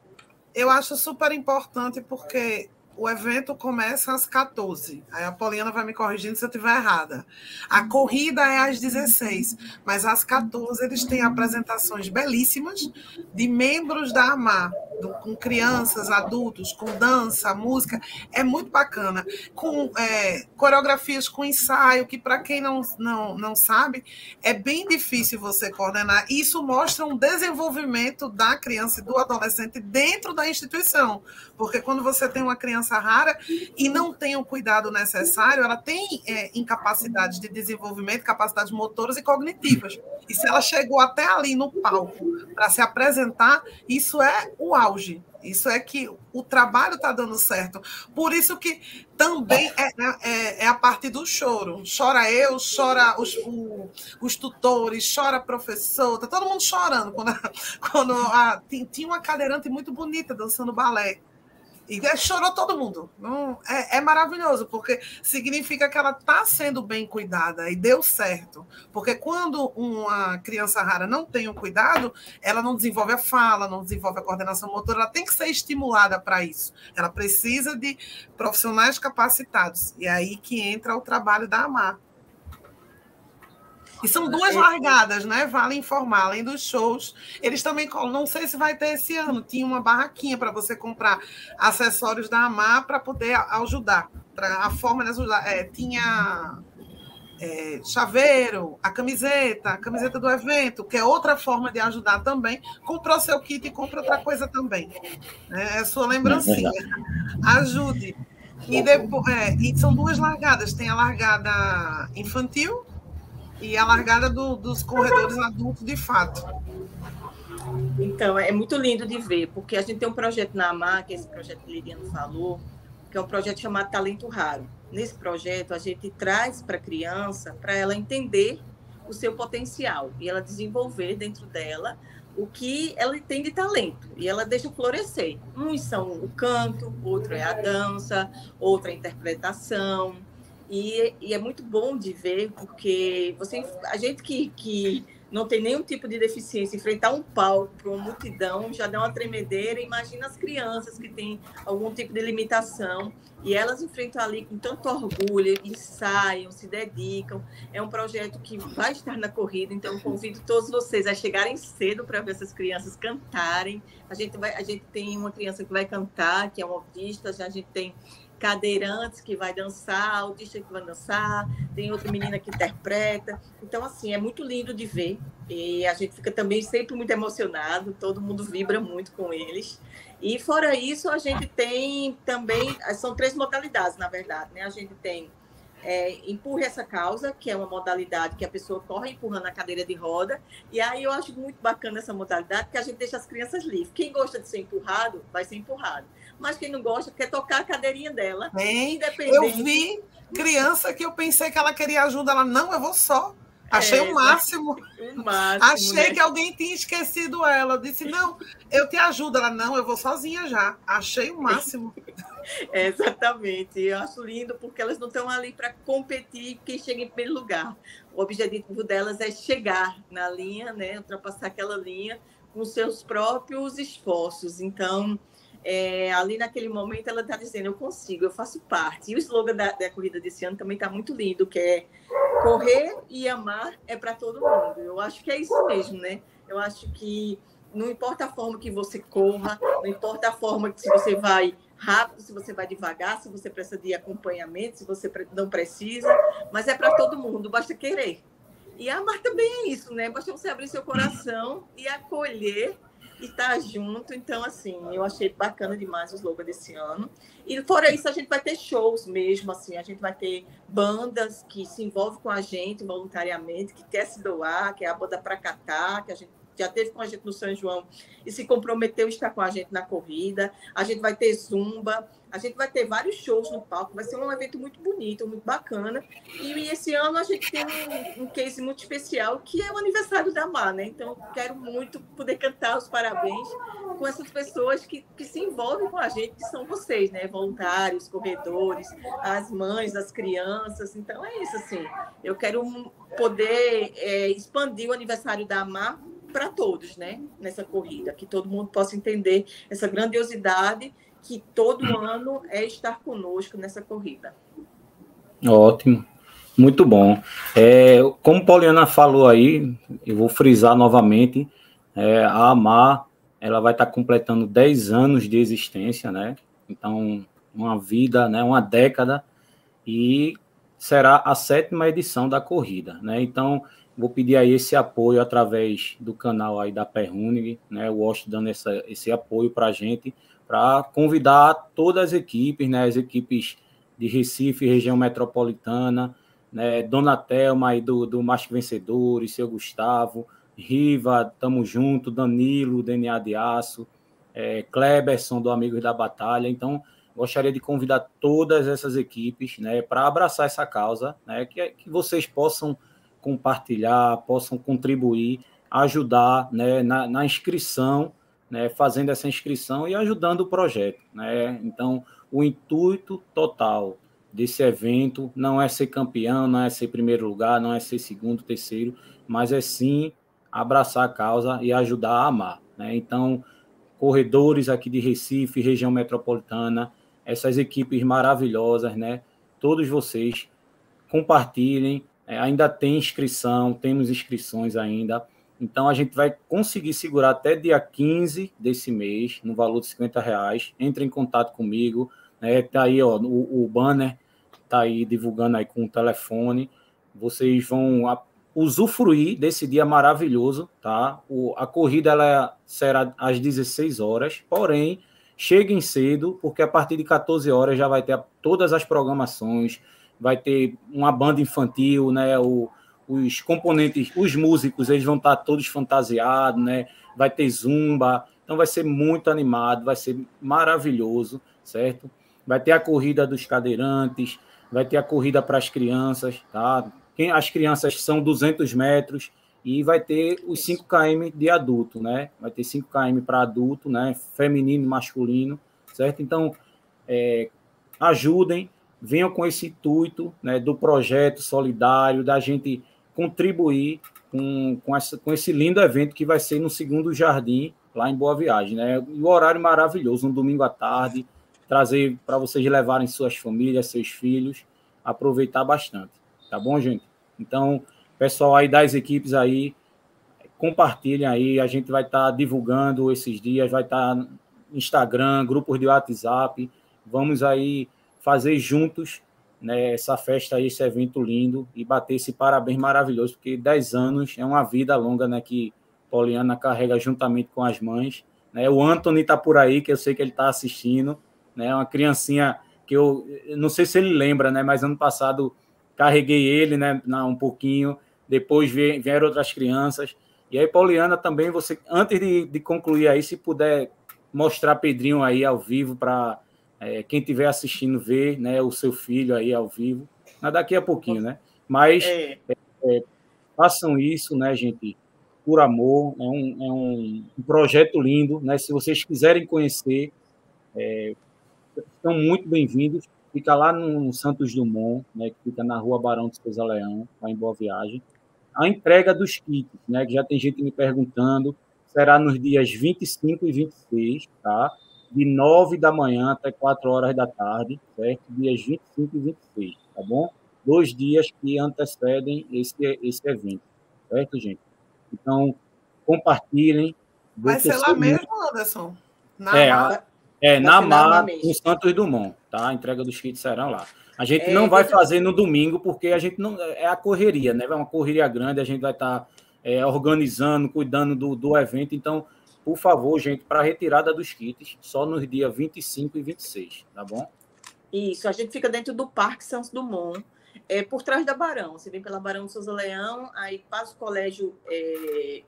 Eu acho super importante porque o evento começa às 14. Aí a Poliana vai me corrigindo se eu estiver errada. A corrida é às 16, mas às 14 eles têm apresentações belíssimas de membros da AMAR, com crianças, adultos, com dança, música. É muito bacana. Com é, coreografias com ensaio, que para quem não, não, não sabe, é bem difícil você coordenar. Isso mostra um desenvolvimento da criança e do adolescente dentro da instituição. Porque quando você tem uma criança rara e não tem o cuidado necessário, ela tem é, incapacidade de desenvolvimento, capacidades motoras e cognitivas. E se ela chegou até ali no palco para se apresentar, isso é o auge. Isso é que o trabalho está dando certo. Por isso que também é, é, é, a parte do choro. Chora eu, chora os, o, os tutores, chora professor, tá todo mundo chorando. Quando, quando a, tinha uma cadeirante muito bonita dançando balé. E chorou todo mundo. Não, é, é, maravilhoso, porque significa que ela está sendo bem cuidada e deu certo. Porque quando uma criança rara não tem o cuidado, ela não desenvolve a fala, não desenvolve a coordenação motora, ela tem que ser estimulada para isso. Ela precisa de profissionais capacitados. E é aí que entra o trabalho da AMAR. E são duas largadas, né? Vale informar, além dos shows. Eles também, não sei se vai ter esse ano, tinha uma barraquinha para você comprar acessórios da AMAR para poder ajudar. Pra, a forma de ajudar. É, tinha é, chaveiro, a camiseta, a camiseta do evento, que é outra forma de ajudar também. Comprou seu kit e compra outra coisa também. É, é sua lembrancinha. Ajude. E, depois, é, e são duas largadas. Tem a largada infantil e a largada do, dos corredores adultos de fato. Então, é muito lindo de ver, porque a gente tem um projeto na AMAR, que esse projeto que Liliano falou, que é um projeto chamado Talento Raro. Nesse projeto, a gente traz para a criança, para ela entender o seu potencial e ela desenvolver dentro dela o que ela tem de talento e ela deixa florescer. Uns são o canto, outro é a dança, outra é a interpretação, e, e, é muito bom de ver, porque você, a gente que, que não tem nenhum tipo de deficiência, enfrentar um palco para uma multidão já dá uma tremedeira. Imagina as crianças que têm algum tipo de limitação e elas enfrentam ali com tanto orgulho, ensaiam, se dedicam. É um projeto que vai estar na corrida, então convido todos vocês a chegarem cedo para ver essas crianças cantarem. A gente, vai, a gente tem uma criança que vai cantar, que é uma autista, já a gente tem cadeirantes que vai dançar, autista que vai dançar, tem outra menina que interpreta. Então, assim, é muito lindo de ver. E a gente fica também sempre muito emocionado, todo mundo vibra muito com eles. E fora isso, a gente tem também, são três modalidades, na verdade, né? A gente tem é, empurre essa causa, que é uma modalidade que a pessoa corre empurrando a cadeira de roda. E aí eu acho muito bacana essa modalidade, porque a gente deixa as crianças livres. Quem gosta de ser empurrado, vai ser empurrado. Mas quem não gosta, quer tocar a cadeirinha dela. Bem. Eu vi criança que eu pensei que ela queria ajuda, ela, não, eu vou só. Achei é, o máximo. O máximo Achei né? que alguém tinha esquecido ela. Disse, não, eu te ajudo. Ela, não, eu vou sozinha já. Achei o máximo. É, exatamente. Eu acho lindo porque elas não estão ali para competir quem chega em primeiro lugar. O objetivo delas é chegar na linha, né, ultrapassar aquela linha com seus próprios esforços. Então, é, ali naquele momento ela está dizendo, eu consigo, eu faço parte. E o slogan da, da corrida desse ano também está muito lindo, que é correr e amar é para todo mundo. Eu acho que é isso mesmo, né? Eu acho que não importa a forma que você corra, não importa a forma que se você vai rápido, se você vai devagar, se você precisa de acompanhamento, se você não precisa, mas é para todo mundo, basta querer. E amar também é isso, né? Basta você abrir seu coração e acolher e tá junto. Então, assim, eu achei bacana demais o slogan desse ano. E fora isso, a gente vai ter shows mesmo, assim, a gente vai ter bandas que se envolvem com a gente voluntariamente, que quer se doar, que é a banda Pracatá, que a gente já teve com a gente no São João e se comprometeu a estar com a gente na corrida. A gente vai ter zumba, a gente vai ter vários shows no palco, vai ser um evento muito bonito, muito bacana. E, esse ano a gente tem um, um case muito especial, que é o aniversário da Mar, né? Então, quero muito poder cantar os parabéns com essas pessoas que, que se envolvem com a gente, que são vocês, né? Voluntários, corredores, as mães, as crianças. Então, é isso, assim. Eu quero poder é, expandir o aniversário da Mar para todos, né? Nessa corrida, que todo mundo possa entender essa grandiosidade que todo ano é estar conosco nessa corrida. Ótimo, muito bom. É, como Poliana falou aí, eu vou frisar novamente, é, a AMAR ela vai estar completando 10 anos de existência, né? Então, uma vida, né? uma década, e será a sétima edição da corrida, né? Então, Vou pedir aí esse apoio através do canal aí da Perrunig, né? O Wash dando essa, esse apoio para a gente, para convidar todas as equipes, né? As equipes de Recife, região metropolitana, né? Dona Thelma aí do, do Mais Vencedores, seu Gustavo, Riva, tamo junto, Danilo, DNA de Aço, é, Kleberson do Amigos da Batalha. Então, gostaria de convidar todas essas equipes, né? Para abraçar essa causa, né? Que, que vocês possam compartilhar, possam contribuir, ajudar né, na, na inscrição, né, fazendo essa inscrição e ajudando o projeto. Né? Então, o intuito total desse evento não é ser campeão, não é ser primeiro lugar, não é ser segundo, terceiro, mas é sim abraçar a causa e ajudar a amar. Né? Então, corredores aqui de Recife, região metropolitana, essas equipes maravilhosas, né? Todos vocês compartilhem, é, ainda tem inscrição, temos inscrições ainda. Então a gente vai conseguir segurar até dia 15 desse mês, no valor de 50 reais. Entre em contato comigo. Né? Tá aí, ó, o, o banner tá aí divulgando aí com o telefone. Vocês vão a, usufruir desse dia maravilhoso, tá? O, a corrida ela será às 16 horas, porém cheguem cedo, porque a partir de 14 horas já vai ter todas as programações, vai ter uma banda infantil, né? O, os componentes, os músicos, eles vão estar todos fantasiados, né? Vai ter zumba, então vai ser muito animado, vai ser maravilhoso, certo? Vai ter a corrida dos cadeirantes, vai ter a corrida para as crianças, tá? Quem, as crianças são 200 metros e vai ter os 5 km de adulto, né? Vai ter 5 km para adulto, né? Feminino e masculino, certo? Então, é, ajudem, venham com esse intuito né, do projeto solidário, da gente contribuir com, com, essa, com esse lindo evento que vai ser no segundo jardim, lá em Boa Viagem. Né? E o horário maravilhoso, um domingo à tarde, trazer para vocês levarem suas famílias, seus filhos, aproveitar bastante. Tá bom, gente? Então, pessoal aí das equipes aí, compartilhem aí, a gente vai estar tá divulgando esses dias, vai estar tá Instagram, grupos de WhatsApp, vamos aí fazer juntos né, essa festa, esse evento lindo e bater esse parabéns maravilhoso, porque 10 anos é uma vida longa né, que Poliana carrega juntamente com as mães. Né? O Anthony está por aí, que eu sei que ele está assistindo, né? uma criancinha que eu não sei se ele lembra, né? mas ano passado carreguei ele né, um pouquinho, depois vieram outras crianças. E aí, Poliana, também, você, antes de, de concluir aí, se puder mostrar Pedrinho aí ao vivo para é, quem estiver assistindo ver né, o seu filho aí ao vivo, daqui a pouquinho, né? Mas é. É, é, façam isso, né, gente? Por amor, é um, é um, projeto lindo, né? Se vocês quiserem conhecer, é, estão muito bem-vindos. Fica lá no Santos Dumont, né, que fica na rua Barão de Souza Leão, lá em Boa Viagem. A entrega dos kits, né, que já tem gente me perguntando, será nos dias 25 e 26, tá? De 9 da manhã até 4 horas da tarde, certo? Dias 25 e 26, tá bom? Dois dias que antecedem esse, esse evento, certo, gente? Então, compartilhem. Vai ser lá mesmo, Anderson? Na é, é na MAR, no Santos Dumont, tá? A entrega dos kits serão lá. A gente é, não vai fazer no domingo, porque a gente não. É a correria, né? É uma correria grande, a gente vai estar tá, é, organizando, cuidando do, do evento. Então, por favor, gente, para a retirada dos kits, só nos dias 25 e 26, tá bom? Isso, a gente fica dentro do Parque Santos Dumont, é, por trás da Barão. Você vem pela Barão Souza Leão, aí passa o colégio é,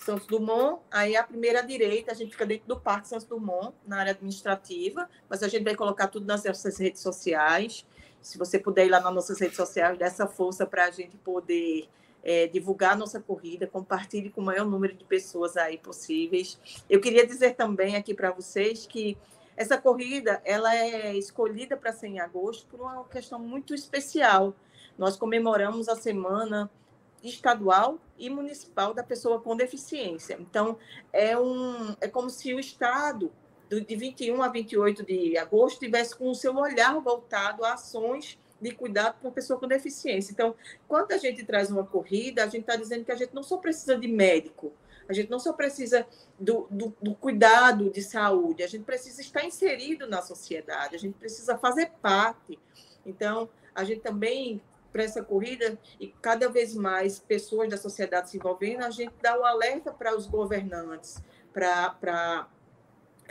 Santos Dumont, aí a primeira direita, a gente fica dentro do Parque Santos Dumont, na área administrativa, mas a gente vai colocar tudo nas nossas redes sociais. Se você puder ir lá nas nossas redes sociais, dá essa força para a gente poder é, divulgar nossa corrida, compartilhe com o maior número de pessoas aí possíveis. Eu queria dizer também aqui para vocês que essa corrida ela é escolhida para ser em agosto por uma questão muito especial. Nós comemoramos a semana estadual e municipal da pessoa com deficiência. Então, é, um, é como se o Estado, de 21 a 28 de agosto, tivesse com o seu olhar voltado a ações de cuidado para a pessoa com deficiência. Então, quando a gente traz uma corrida, a gente está dizendo que a gente não só precisa de médico, a gente não só precisa do, do, do, cuidado de saúde, a gente precisa estar inserido na sociedade, a gente precisa fazer parte. Então, a gente também, para essa corrida, e cada vez mais pessoas da sociedade se envolvendo, a gente dá o alerta para os governantes, para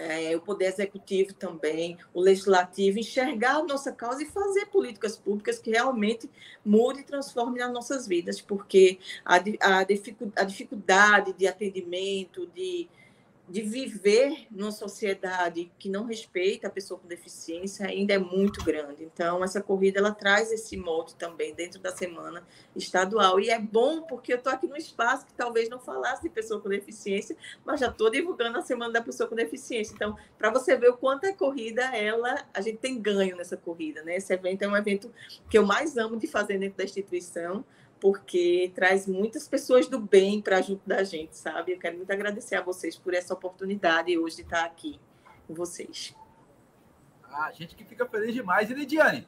é, o Poder Executivo também, o Legislativo, enxergar a nossa causa e fazer políticas públicas que realmente mudem e transformem as nossas vidas, porque a, a, a dificuldade de atendimento, de de viver numa sociedade que não respeita a pessoa com deficiência ainda é muito grande. Então, essa corrida ela traz esse modo também dentro da semana estadual. E é bom porque eu estou aqui no espaço que talvez não falasse de pessoa com deficiência, mas já estou divulgando a semana da pessoa com deficiência. Então, para você ver o quanto a corrida, ela, a gente tem ganho nessa corrida, né? Esse evento é um evento que eu mais amo de fazer dentro da instituição porque traz muitas pessoas do bem para junto da gente, sabe? Eu quero muito agradecer a vocês por essa oportunidade hoje de estar aqui com vocês. Ah, a gente que fica feliz demais. E Lidiane,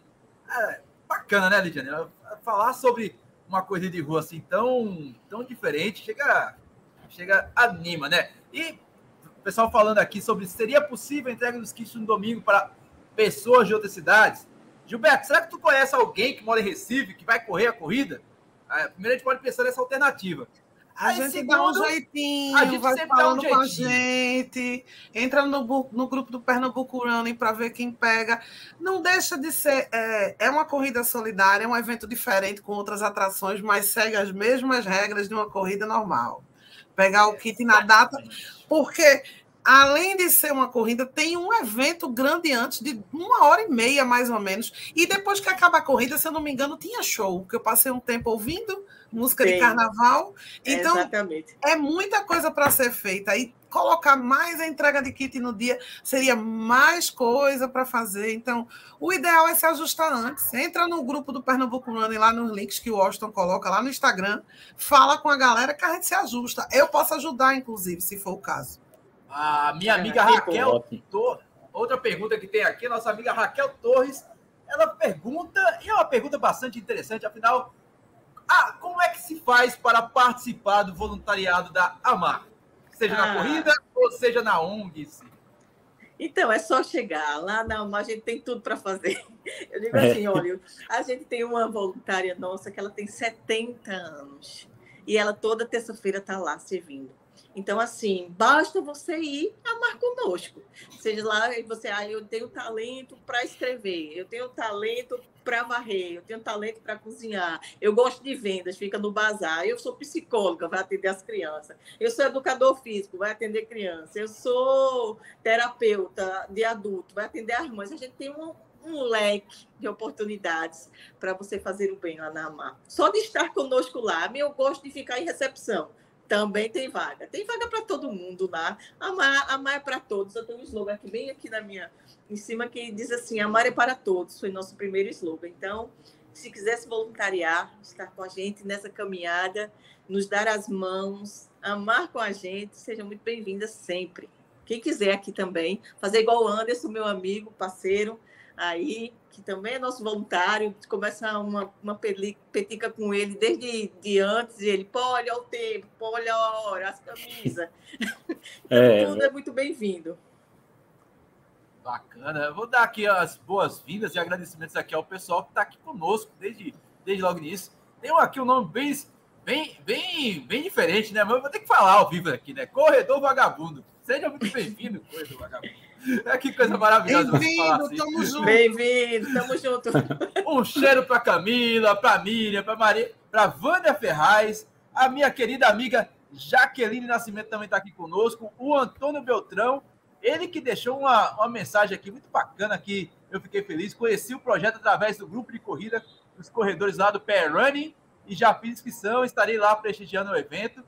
é bacana, né, Lidiane? Falar sobre uma coisa de rua assim tão, tão diferente, chega, chega anima, né? E o pessoal falando aqui sobre seria possível a entrega dos kits no domingo para pessoas de outras cidades. Gilberto, será que tu conhece alguém que mora em Recife que vai correr a corrida? Primeiro a gente pode pensar nessa alternativa. A Aí, gente segundo, dá um jeitinho, a gente vai falando um com a gente, entra no, no grupo do Pernambuco Running para ver quem pega. Não deixa de ser. É, é uma corrida solidária, é um evento diferente com outras atrações, mas segue as mesmas regras de uma corrida normal. Pegar o kit na data, porque além de ser uma corrida, tem um evento grande antes, de uma hora e meia, mais ou menos. E depois que acaba a corrida, se eu não me engano, tinha show, que eu passei um tempo ouvindo música Sim. de carnaval. Então, Exatamente. é muita coisa para ser feita. E colocar mais a entrega de kit no dia seria mais coisa para fazer. Então, o ideal é se ajustar antes. Entra no grupo do Pernambuco Running lá nos links que o Washington coloca lá no Instagram, fala com a galera que a gente se ajusta. Eu posso ajudar, inclusive, se for o caso. A minha amiga Raquel, outra pergunta que tem aqui, nossa amiga Raquel Torres, ela pergunta, e é uma pergunta bastante interessante, afinal, ah, como é que se faz para participar do voluntariado da AMAR? Seja ah. na corrida ou seja na ONG? Sim. Então, é só chegar lá, não, a gente tem tudo para fazer. Eu digo assim, é. olha, a gente tem uma voluntária nossa que ela tem 70 anos e ela toda terça-feira está lá servindo. Então, assim, basta você ir amar conosco. Seja lá, você, ah, eu tenho talento para escrever, eu tenho talento para varrer, eu tenho talento para cozinhar, eu gosto de vendas, fica no bazar, eu sou psicóloga, vai atender as crianças, eu sou educador físico, vai atender criança, eu sou terapeuta de adulto, vai atender as mães. A gente tem um, um leque de oportunidades para você fazer o bem lá na AMAR. Só de estar conosco lá, eu gosto de ficar em recepção também tem vaga. Tem vaga para todo mundo lá. Amar, amar é para todos. Eu tenho um slogan aqui, bem aqui na minha, em cima, que diz assim: Amar é para todos. Foi nosso primeiro slogan. Então, se quiser se voluntariar, estar com a gente nessa caminhada, nos dar as mãos, amar com a gente, seja muito bem-vinda sempre. Quem quiser aqui também, fazer igual o Anderson, meu amigo, parceiro, aí, que também é nosso voluntário, começa uma, uma petica com ele desde de antes, e ele, pô, olha o tempo, pô, olha a hora, as camisas. É, Tudo é muito bem-vindo. Bacana. Eu vou dar aqui as boas-vindas e agradecimentos aqui ao pessoal que está aqui conosco desde, desde logo início. Tem aqui um nome bem, bem, bem, bem diferente, né? Mas eu vou ter que falar ao vivo aqui, né? Corredor Vagabundo. Seja muito bem-vindo, Corredor Vagabundo. É que coisa maravilhosa. Bem-vindo, assim. tamo junto. Bem-vindo, tamo junto. Um cheiro para Camila, para Miriam, para Maria, para Vânia Ferraz, a minha querida amiga Jaqueline Nascimento também está aqui conosco, o Antônio Beltrão, ele que deixou uma, uma mensagem aqui muito bacana que eu fiquei feliz. Conheci o projeto através do grupo de corrida dos corredores lá do Pair Running e já fiz inscrição, estarei lá prestigiando o evento.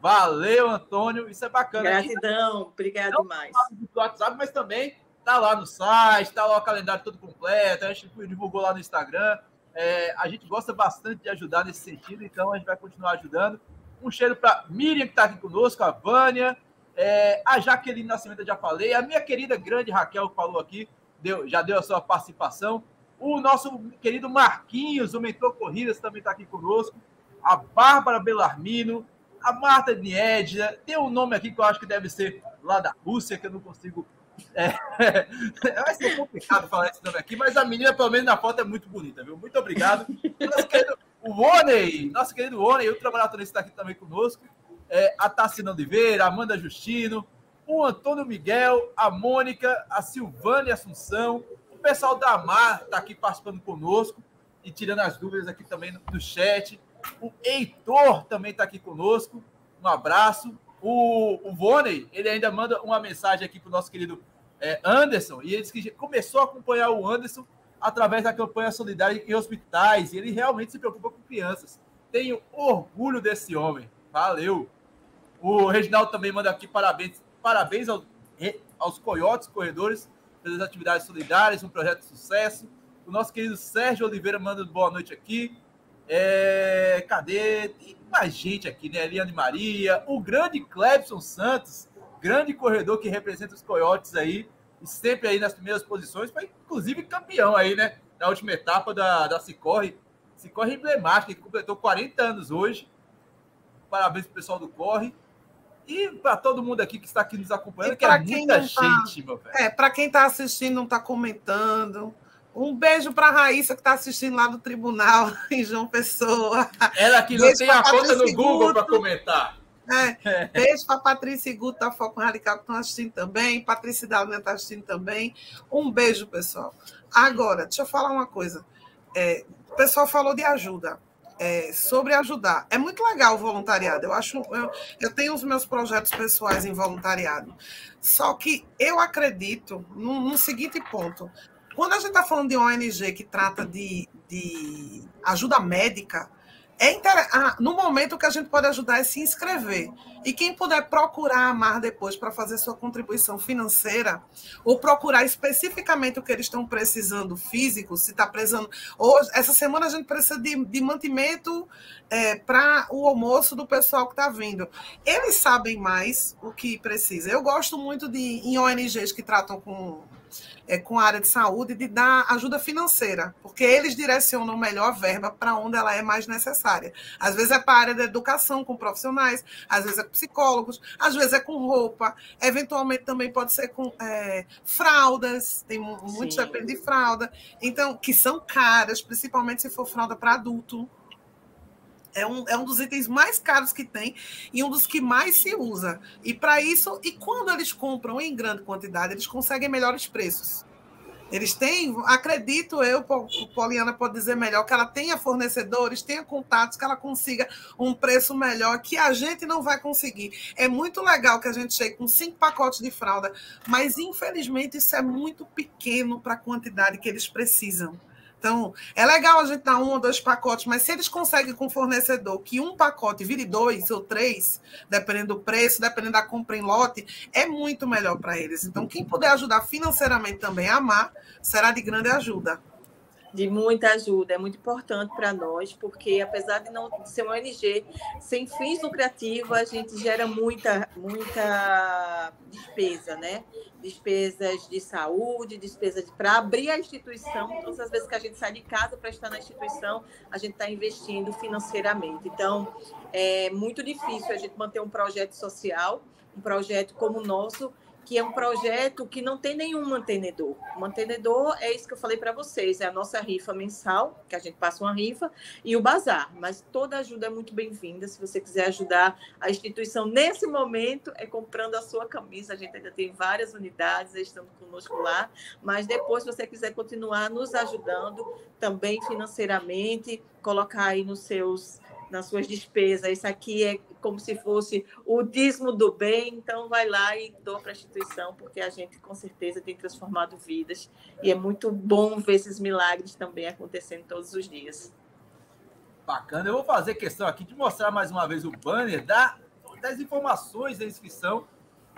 Valeu, Antônio. Isso é bacana. Gratidão, obrigado Não demais. Do WhatsApp, mas também tá lá no site, tá lá o calendário todo completo. A gente divulgou lá no Instagram. É, a gente gosta bastante de ajudar nesse sentido, então a gente vai continuar ajudando. Um cheiro para Miriam, que está aqui conosco, a Vânia, é, a Jaqueline Nascimento, eu já falei, a minha querida grande Raquel, que falou aqui, deu, já deu a sua participação. O nosso querido Marquinhos, o Mentor Corridas, também está aqui conosco. A Bárbara Belarmino, a Marta Niedja, tem um nome aqui que eu acho que deve ser lá da Rússia, que eu não consigo. É, vai ser complicado falar esse nome aqui, mas a menina, pelo menos na foto, é muito bonita, viu? Muito obrigado. Nosso querido Oney, nosso querido Oney, o trabalhador está aqui também conosco. É, a Tassina Oliveira, a Amanda Justino, o Antônio Miguel, a Mônica, a Silvânia Assunção, o pessoal da Amar está aqui participando conosco e tirando as dúvidas aqui também no, no chat. O Heitor também está aqui conosco. Um abraço. O, o Voney, ele ainda manda uma mensagem aqui para o nosso querido é, Anderson. E ele disse que começou a acompanhar o Anderson através da campanha solidária em hospitais. E ele realmente se preocupa com crianças. Tenho orgulho desse homem. Valeu. O Reginaldo também manda aqui parabéns, parabéns aos, aos coiotes corredores pelas atividades solidárias, um projeto de sucesso. O nosso querido Sérgio Oliveira manda boa noite aqui. É, cadê? Tem mais gente aqui, né? Eliane Maria, o grande Clebson Santos, grande corredor que representa os Coyotes aí, e sempre aí nas primeiras posições, foi inclusive campeão aí, né? Na última etapa da, da Cicorre. Cicorre emblemática, que completou 40 anos hoje. Parabéns pro pessoal do Corre. E para todo mundo aqui que está aqui nos acompanhando, que é muita tá gente, meu velho. É, para quem está assistindo, não está comentando. Um beijo para a Raíssa, que está assistindo lá do tribunal, em João Pessoa. Ela que não tem a conta no Google para comentar. É. é. Beijo para Patrícia e Guto da Foco Radical, que estão assistindo também. Patrícia Dalma está assistindo também. Um beijo, pessoal. Agora, deixa eu falar uma coisa. É, o pessoal falou de ajuda. É, sobre ajudar. É muito legal o voluntariado. Eu acho, eu, eu, tenho os meus projetos pessoais em voluntariado. Só que eu acredito no, no seguinte ponto: quando a gente está falando de ONG que trata de, de ajuda médica, é inter... ah, no momento que a gente pode ajudar é se inscrever. E quem puder procurar a Mar depois para fazer sua contribuição financeira, ou procurar especificamente o que eles estão precisando físico, se está precisando. Hoje, essa semana a gente precisa de, de mantimento é, para o almoço do pessoal que está vindo. Eles sabem mais o que precisa. Eu gosto muito de em ONGs que tratam com é, com a área de saúde de dar ajuda financeira, porque eles direcionam melhor a verba para onde ela é mais necessária. Às vezes é para a área da educação com profissionais, às vezes é com psicólogos, às vezes é com roupa, eventualmente também pode ser com é, fraldas, tem muitos depende de fralda, então que são caras, principalmente se for fralda para adulto. É um, é um dos itens mais caros que tem e um dos que mais se usa. E para isso, e quando eles compram em grande quantidade, eles conseguem melhores preços. Eles têm, acredito eu, Poliana pode dizer melhor, que ela tenha fornecedores, tenha contatos, que ela consiga um preço melhor, que a gente não vai conseguir. É muito legal que a gente chegue com cinco pacotes de fralda, mas infelizmente isso é muito pequeno para a quantidade que eles precisam. Então, é legal a gente dar um ou dois pacotes, mas se eles conseguem com o fornecedor que um pacote vire dois ou três, dependendo do preço, dependendo da compra em lote, é muito melhor para eles. Então, quem puder ajudar financeiramente também a amar, será de grande ajuda de muita ajuda, é muito importante para nós, porque apesar de não ser uma ONG sem fins lucrativos, a gente gera muita, muita despesa, né? Despesas de saúde, despesas para abrir a instituição. Todas as vezes que a gente sai de casa para estar na instituição, a gente está investindo financeiramente. Então, é muito difícil a gente manter um projeto social, um projeto como o nosso, que é um projeto que não tem nenhum mantenedor. O mantenedor é isso que eu falei para vocês, é a nossa rifa mensal, que a gente passa uma rifa, e o bazar. Mas toda ajuda é muito bem-vinda. Se você quiser ajudar a instituição nesse momento, é comprando a sua camisa. A gente ainda tem várias unidades estando conosco lá. Mas depois, se você quiser continuar nos ajudando, também financeiramente, colocar aí nos seus nas suas despesas. Isso aqui é como se fosse o dízimo do bem, então vai lá e doa para a instituição, porque a gente com certeza tem transformado vidas e é muito bom ver esses milagres também acontecendo todos os dias. Bacana, eu vou fazer questão aqui de mostrar mais uma vez o banner da, das informações da inscrição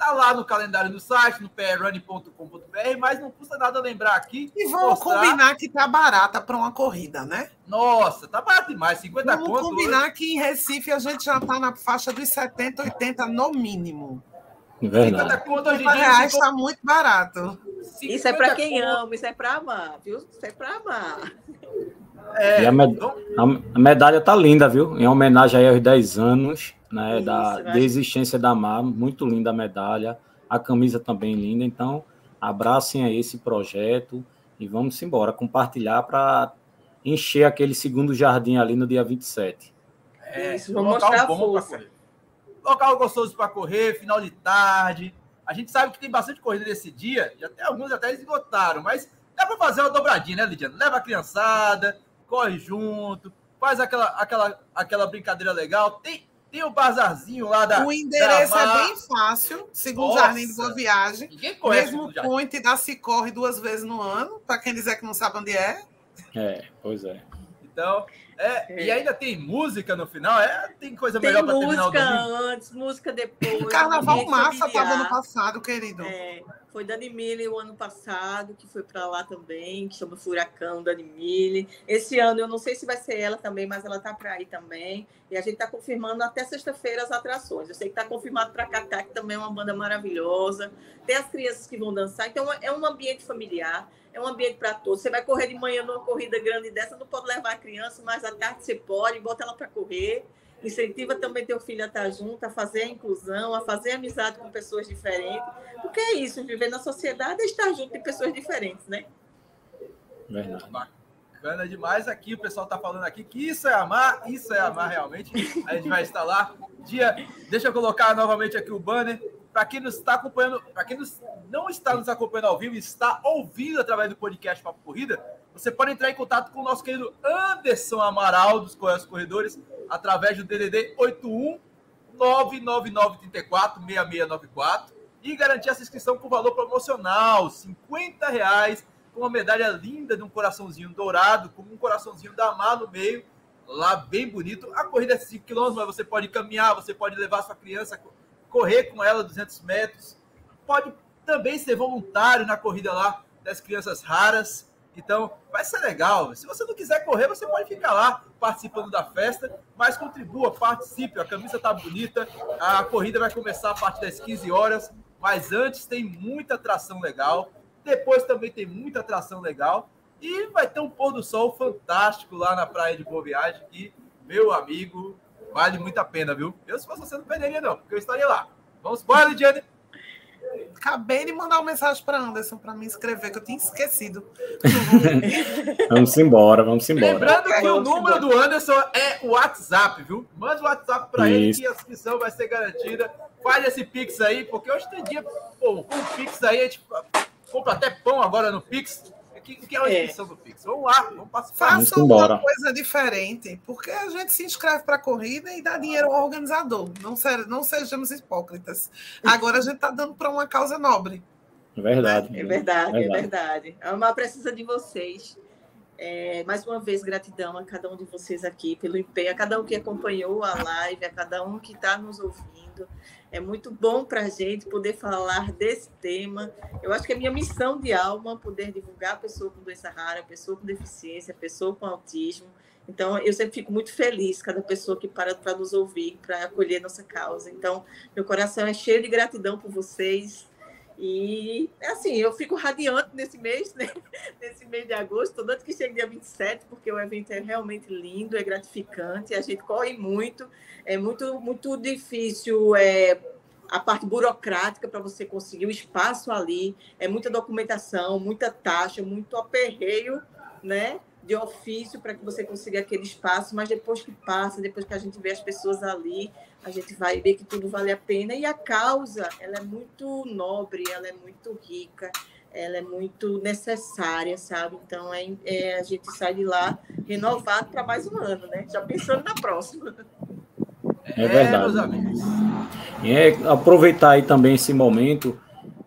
Tá lá no calendário do site, no prun.com.br, mas não custa nada lembrar aqui. E vamos mostrar... combinar que tá barata para uma corrida, né? Nossa, tá barato demais, 50 vamos conto. Vamos combinar hoje. que em Recife a gente já tá na faixa dos 70, 80 no mínimo. Verdade. 50 conto hoje dia. reais está muito barato. Isso é para quem ama, isso é para amar, viu? Isso é para amar. É, a, med a, medalha tá linda, viu? Em homenagem aos 10 anos né, Isso, da, da existência da Mar, muito linda a medalha, a camisa também linda, então abracem aí esse projeto e vamos embora compartilhar para encher aquele segundo jardim ali no dia 27. É, Isso, vamos mostrar bom a força. Local gostoso para correr, final de tarde. A gente sabe que tem bastante corrida nesse dia, e até alguns até esgotaram, mas dá para fazer uma dobradinha, né, Lidiano? Leva a criançada, corre junto, faz aquela, aquela, aquela brincadeira legal. Tem, tem o bazarzinho lá da. O endereço da é bem fácil, segundo Nossa, Jardim de Boa Viagem. Ninguém conhece Mesmo point da se corre duas vezes no ano, para quem dizer que não sabe onde é. É, pois é. Então, é, é. e ainda tem música no final, é, tem coisa tem melhor para terminar o domingo. Música antes, música depois. O Carnaval massa estava no passado, querido. É. Foi Dani Mille o ano passado, que foi para lá também, que chama Furacão Dani Mille. Esse ano eu não sei se vai ser ela também, mas ela tá para aí também. E a gente está confirmando até sexta-feira as atrações. Eu sei que está confirmado para Cacá, que também é uma banda maravilhosa. Tem as crianças que vão dançar. Então é um ambiente familiar, é um ambiente para todos. Você vai correr de manhã numa corrida grande dessa, não pode levar a criança, mas à tarde você pode, bota ela para correr incentiva também teu filho a estar junto, a fazer a inclusão, a fazer amizade com pessoas diferentes. Porque é isso, viver na sociedade é estar junto de pessoas diferentes, né? Verdade. Bacana demais aqui, o pessoal está falando aqui que isso é amar, isso é amar realmente. A gente vai estar lá. Dia, deixa eu colocar novamente aqui o banner. Para quem nos está acompanhando, para quem nos, não está nos acompanhando ao vivo, está ouvindo através do podcast Papo Corrida, você pode entrar em contato com o nosso querido Anderson Amaral dos Corredores através do DDD 81 99934 6694 e garantir essa inscrição com valor promocional, 50 reais, com uma medalha linda de um coraçãozinho dourado, com um coraçãozinho da Mar no meio, lá bem bonito. A corrida é 5 km, mas você pode caminhar, você pode levar sua criança, correr com ela 200 metros, pode também ser voluntário na corrida lá das crianças raras. Então, vai ser legal. Se você não quiser correr, você pode ficar lá participando da festa, mas contribua, participe. A camisa tá bonita, a corrida vai começar a partir das 15 horas, mas antes tem muita atração legal. Depois também tem muita atração legal. E vai ter um pôr do sol fantástico lá na praia de Boa Viagem, que, meu amigo, vale muito a pena, viu? Eu, se fosse você, não perderia, não, porque eu estaria lá. Vamos embora, Lidiane? Acabei de mandar uma mensagem para Anderson para me inscrever, que eu tinha esquecido. vamos embora, vamos embora. Lembrando que o número do Anderson é o WhatsApp, viu? Manda o WhatsApp para ele que a inscrição vai ser garantida. Faz esse Pix aí, porque hoje tem dia, pô, com o Pix aí, a gente compra até pão agora no Pix. O que, que é a é. inscrição é. do Pix? Vamos lá, vamos participar. Faça uma coisa diferente, porque a gente se inscreve para a corrida e dá dinheiro ao organizador. Não, não sejamos hipócritas. Agora a gente está dando para uma causa nobre. É verdade. É verdade, é verdade. A Amar precisa de vocês. É, mais uma vez, gratidão a cada um de vocês aqui pelo empenho, a cada um que acompanhou a live, a cada um que está nos ouvindo. É muito bom para a gente poder falar desse tema. Eu acho que é minha missão de alma poder divulgar a pessoa com doença rara, a pessoa com deficiência, a pessoa com autismo. Então, eu sempre fico muito feliz, cada pessoa que para para nos ouvir, para acolher nossa causa. Então, meu coração é cheio de gratidão por vocês. E, assim, eu fico radiante nesse mês, né? nesse mês de agosto, tanto que chega dia 27, porque o evento é realmente lindo, é gratificante, a gente corre muito é muito, muito difícil é, a parte burocrática para você conseguir o espaço ali, é muita documentação, muita taxa, muito aperreio, né? De ofício para que você consiga aquele espaço, mas depois que passa, depois que a gente vê as pessoas ali, a gente vai ver que tudo vale a pena e a causa, ela é muito nobre, ela é muito rica, ela é muito necessária, sabe? Então é, é a gente sai de lá renovado para mais um ano, né? Já pensando na próxima. É verdade. É, é, aproveitar aí também esse momento,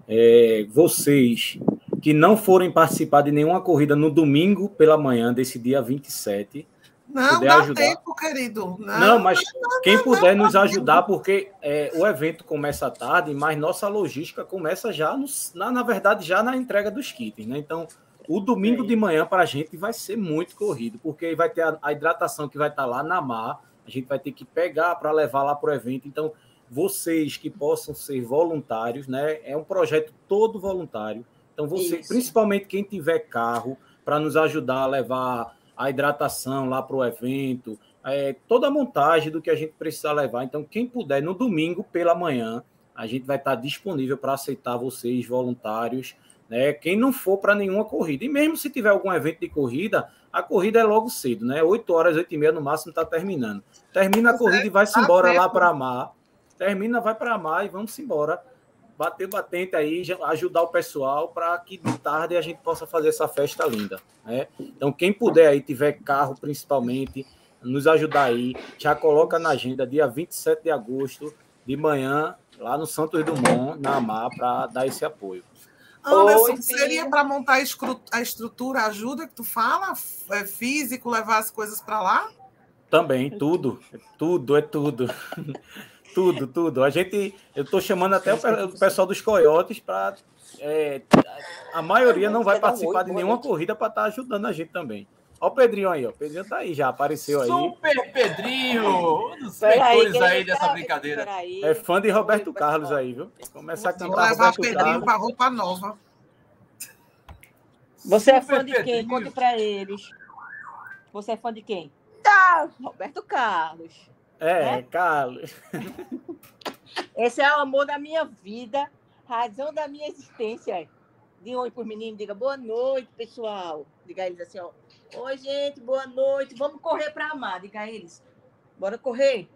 é, vocês que não forem participar de nenhuma corrida no domingo pela manhã desse dia 27. Não, dá ajudar. tempo, querido. Não, não mas não, quem não, puder nos ajudar, porque é, o evento começa tarde, mas nossa logística começa já, no, na, na verdade, já na entrega dos kits, né? Então, o domingo de manhã para a gente vai ser muito corrido, porque vai ter a, a hidratação que vai estar tá lá na mar, a gente vai ter que pegar para levar lá para o evento. Então, vocês que possam ser voluntários, né? É um projeto todo voluntário. Então, você, Isso. principalmente quem tiver carro, para nos ajudar a levar a hidratação lá para o evento, é, toda a montagem do que a gente precisa levar. Então, quem puder, no domingo pela manhã, a gente vai estar disponível para aceitar vocês, voluntários, né? Quem não for para nenhuma corrida. E mesmo se tiver algum evento de corrida, a corrida é logo cedo, né? 8 horas, 8 e meia no máximo está terminando. Termina a corrida e vai-se embora lá para Amar. Termina, vai para Amar e vamos embora. Bater batente aí, ajudar o pessoal para que de tarde a gente possa fazer essa festa linda. Né? Então, quem puder aí, tiver carro principalmente, nos ajudar aí, já coloca na agenda, dia 27 de agosto, de manhã, lá no Santos Dumont, na Amar, para dar esse apoio. Anderson, Oi, seria para montar a estrutura, ajuda que tu fala? É físico, levar as coisas para lá? Também, tudo. Tudo, é tudo. tudo, tudo. A gente. Eu estou chamando até o pessoal dos coiotes para. É, a maioria não vai participar de nenhuma corrida para estar tá ajudando a gente também. Olha o Pedrinho aí, ó. O Pedrinho tá aí, já apareceu aí. Super Pedrinho! Um dos leitores aí, aí dessa brincadeira. É fã de Roberto Carlos aí, viu? Começar a cantar Vou levar Roberto Pedrinho para roupa nova. Você é fã de quem? Conte para eles. Você é fã de quem? Tá, Roberto Carlos. É, né? Carlos. Esse é o amor da minha vida, razão da minha existência. Diga oi para os meninos, diga boa noite, pessoal. Diga a eles assim, ó. Oi, gente, boa noite. Vamos correr para amar, diga a eles. Bora correr.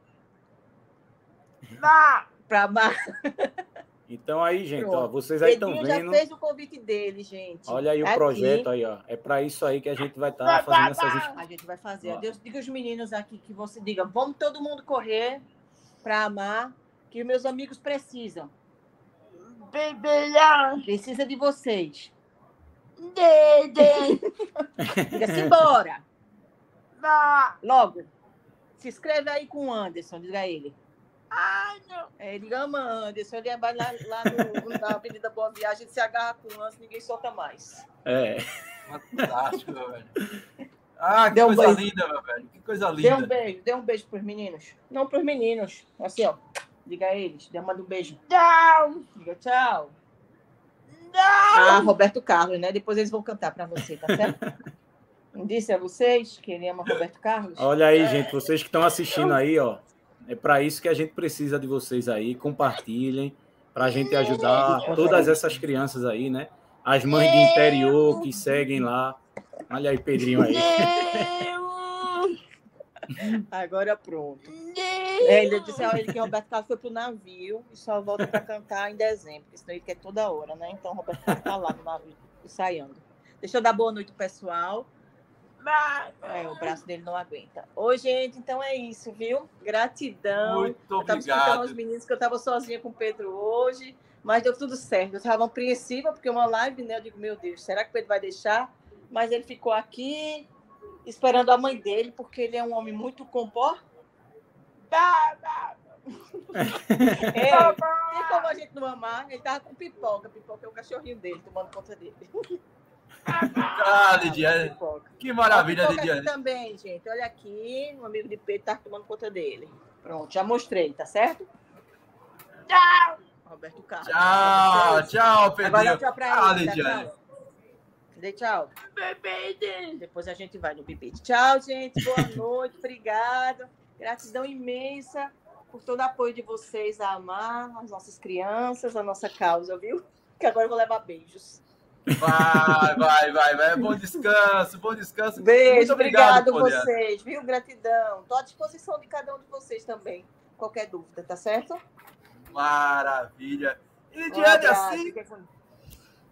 Vá! Para amar. Então aí, gente, ó, vocês aí estão vendo. já fez o convite dele, gente. Olha aí o Aqui. projeto aí, ó. É para isso aí que a gente vai estar tá fazendo essas. A gente vai fazer. Deus diga os meninos aqui que você diga, vamos todo mundo correr para amar, que meus amigos precisam. Precisa de vocês. Dede. Diga-se embora. Logo. Se inscreve aí com o Anderson, diga a ele. Ai, não. É, ele ama Anderson, ele vai lá, lá no, na Avenida Boa Viagem, se agarra com o Anderson, ninguém solta mais. É. Fantástico, meu velho. Ah, que dê coisa um linda, meu velho. Que coisa linda. Dê um beijo, dê um beijo pros meninos. Não pros meninos. Assim, ó. Diga a eles, dê uma do beijo. Tchau. Diga tchau. Ah, Roberto Carlos, né? Depois eles vão cantar para você, tá certo? Não disse a vocês que ele ama Roberto Carlos? Olha aí, gente, vocês que estão assistindo aí, ó. É para isso que a gente precisa de vocês aí. Compartilhem para a gente ajudar todas essas crianças aí, né? As mães de interior que seguem lá. Olha aí, Pedrinho aí. Agora pronto. É, ele disse ó, ele que Roberto Carlos foi pro navio e só volta para cantar em dezembro, porque senão ele quer toda hora, né? Então Roberto Carlos está lá no navio ensaiando. Deixa eu dar boa noite, pessoal. É, o braço dele não aguenta. Oi, gente, então é isso, viu? Gratidão. Muito eu tava obrigado. aos meninos que eu estava sozinha com o Pedro hoje, mas deu tudo certo. Eu estava apreensiva, porque uma live, né? Eu digo, meu Deus, será que o Pedro vai deixar? Mas ele ficou aqui esperando a mãe dele, porque ele é um homem muito comportado. É, tem como a gente não amar? Ele tava com pipoca. Pipoca é o cachorrinho dele, tomando conta dele. Ah, Lidiane. Que maravilha, Lidiane. também, gente. Olha aqui, um amigo de Pedro tá tomando conta dele. Pronto, já mostrei, tá certo? Tchau! Roberto Carlos. Tchau, tchau, Agora Pedrinho. tchau pra Ah, ele. Lidiane. tchau. Dê tchau. Depois a gente vai no bebê. Tchau, gente. Boa noite. Obrigada. Gratidão imensa por todo o apoio de vocês a amar as nossas crianças, a nossa causa, viu? Que agora eu vou levar beijos. Vai, vai, vai, vai. Bom descanso, bom descanso. Beijo, Muito obrigado, Poliana. vocês, viu? Gratidão. Estou à disposição de cada um de vocês também. Qualquer dúvida, tá certo? Maravilha. E Um Lidiane, abraço. assim,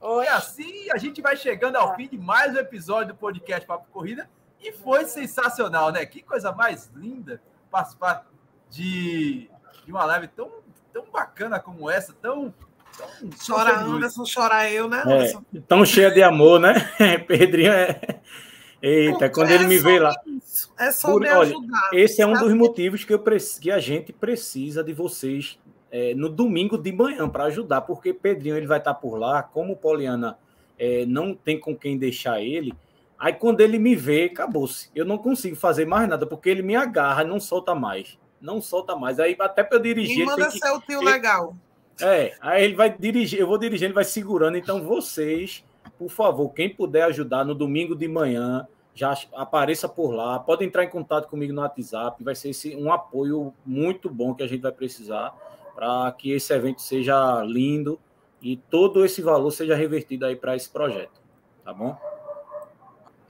Oi. E assim a gente vai chegando ao fim de mais um episódio do podcast Papo Corrida. E foi sensacional, né? Que coisa mais linda participar de, de uma live tão, tão bacana como essa, tão. Chora. Anderson, chora eu, né, É, tão cheia de amor, né? Pedrinho é. Eita, quando ele me vê lá. Isso, É sobre Por- olha, ajudar. Esse é um dos motivos que, eu, que a gente precisa de vocês é, no domingo de manhã para ajudar, porque Pedrinho ele vai estar por lá, como Poliana é, não tem com quem deixar ele. Aí quando ele me vê, acabou-se. Eu não consigo fazer mais nada, porque ele me agarra, não solta mais. Não solta mais. Aí até para eu dirigir, Me ele manda tem que ser o tio ele- legal. É, aí ele vai dirigir, eu vou dirigir, ele vai segurando. Então, vocês, por favor, quem puder ajudar no domingo de manhã, já apareça por lá. Pode entrar em contato comigo no WhatsApp. Vai ser esse, um apoio muito bom que a gente vai precisar para que esse evento seja lindo e todo esse valor seja revertido aí para esse projeto. Tá bom?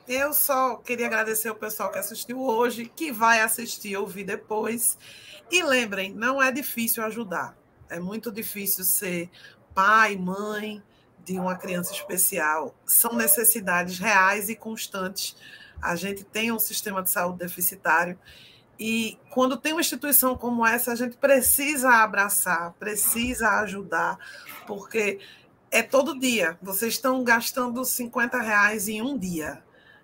Eu só queria agradecer o pessoal que assistiu hoje, que vai assistir, ouvir depois. E lembrem, não é difícil ajudar. É muito difícil ser pai, mãe de uma criança especial. São necessidades reais e constantes. A gente tem um sistema de saúde deficitário. E quando tem uma instituição como essa, a gente precisa abraçar, precisa ajudar, porque é todo dia. Vocês estão gastando 50 reais em um dia.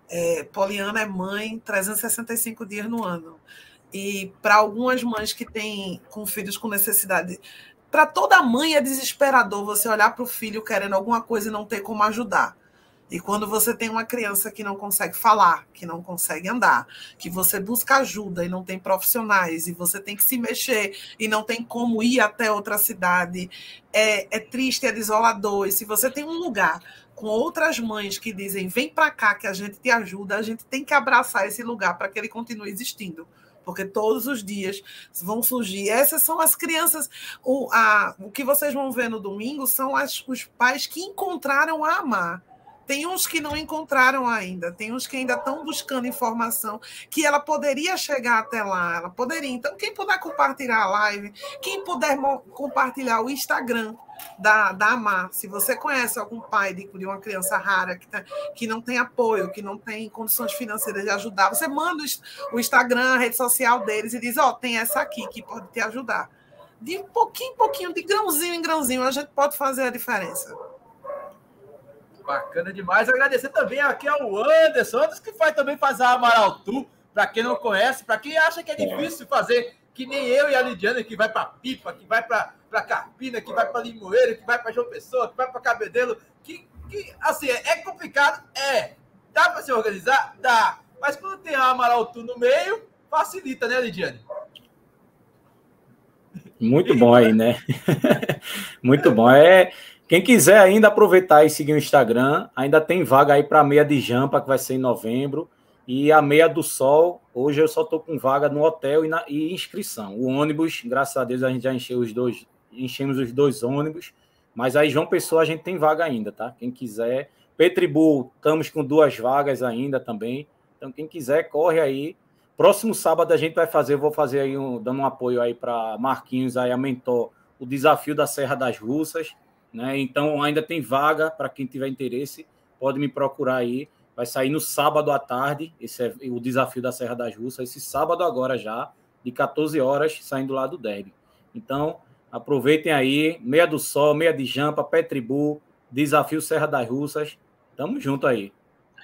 É, Poliana é mãe 365 dias no ano. E para algumas mães que têm com filhos com necessidade, para toda mãe é desesperador você olhar para o filho querendo alguma coisa e não ter como ajudar. E quando você tem uma criança que não consegue falar, que não consegue andar, que você busca ajuda e não tem profissionais, e você tem que se mexer e não tem como ir até outra cidade, é, é triste, é desolador. E se você tem um lugar com outras mães que dizem vem para cá que a gente te ajuda, a gente tem que abraçar esse lugar para que ele continue existindo. Porque todos os dias vão surgir. Essas são as crianças. O, a, o que vocês vão ver no domingo são as, os pais que encontraram a amar. Tem uns que não encontraram ainda, tem uns que ainda estão buscando informação que ela poderia chegar até lá, ela poderia. Então, quem puder compartilhar a live, quem puder compartilhar o Instagram da, da Amar, se você conhece algum pai de, de uma criança rara que, tá, que não tem apoio, que não tem condições financeiras de ajudar, você manda o Instagram, a rede social deles e diz: Ó, oh, tem essa aqui que pode te ajudar. De pouquinho em pouquinho, de grãozinho em grãozinho, a gente pode fazer a diferença. Bacana demais. Agradecer também aqui ao Anderson, Anderson que faz, também faz a Amaral Tour, para quem não conhece, para quem acha que é difícil fazer, que nem eu e a Lidiana, que vai para Pipa, que vai para Carpina, que vai para Limoeiro, que vai para João Pessoa, que vai para Cabedelo, que, que, assim, é complicado? É. Dá para se organizar? Dá. Mas quando tem a Amaral Tour no meio, facilita, né, Lidiane? Muito bom aí, né? Muito bom. É Quem quiser ainda aproveitar e seguir o Instagram, ainda tem vaga aí para meia de Jampa, que vai ser em novembro. E a meia do Sol, hoje eu só estou com vaga no hotel e, na, e inscrição. O ônibus, graças a Deus, a gente já encheu os dois, enchemos os dois ônibus. Mas aí, João Pessoa, a gente tem vaga ainda, tá? Quem quiser. Petribu, estamos com duas vagas ainda também. Então, quem quiser, corre aí. Próximo sábado a gente vai fazer, vou fazer aí, um, dando um apoio aí para Marquinhos, aí a mentor, o desafio da Serra das Russas. Né? Então ainda tem vaga para quem tiver interesse, pode me procurar aí. Vai sair no sábado à tarde, esse é o desafio da Serra das Russas, esse sábado agora já, de 14 horas, saindo lá do derby. Então, aproveitem aí, meia do sol, meia de jampa, pé tribu, desafio Serra das Russas. Tamo junto aí.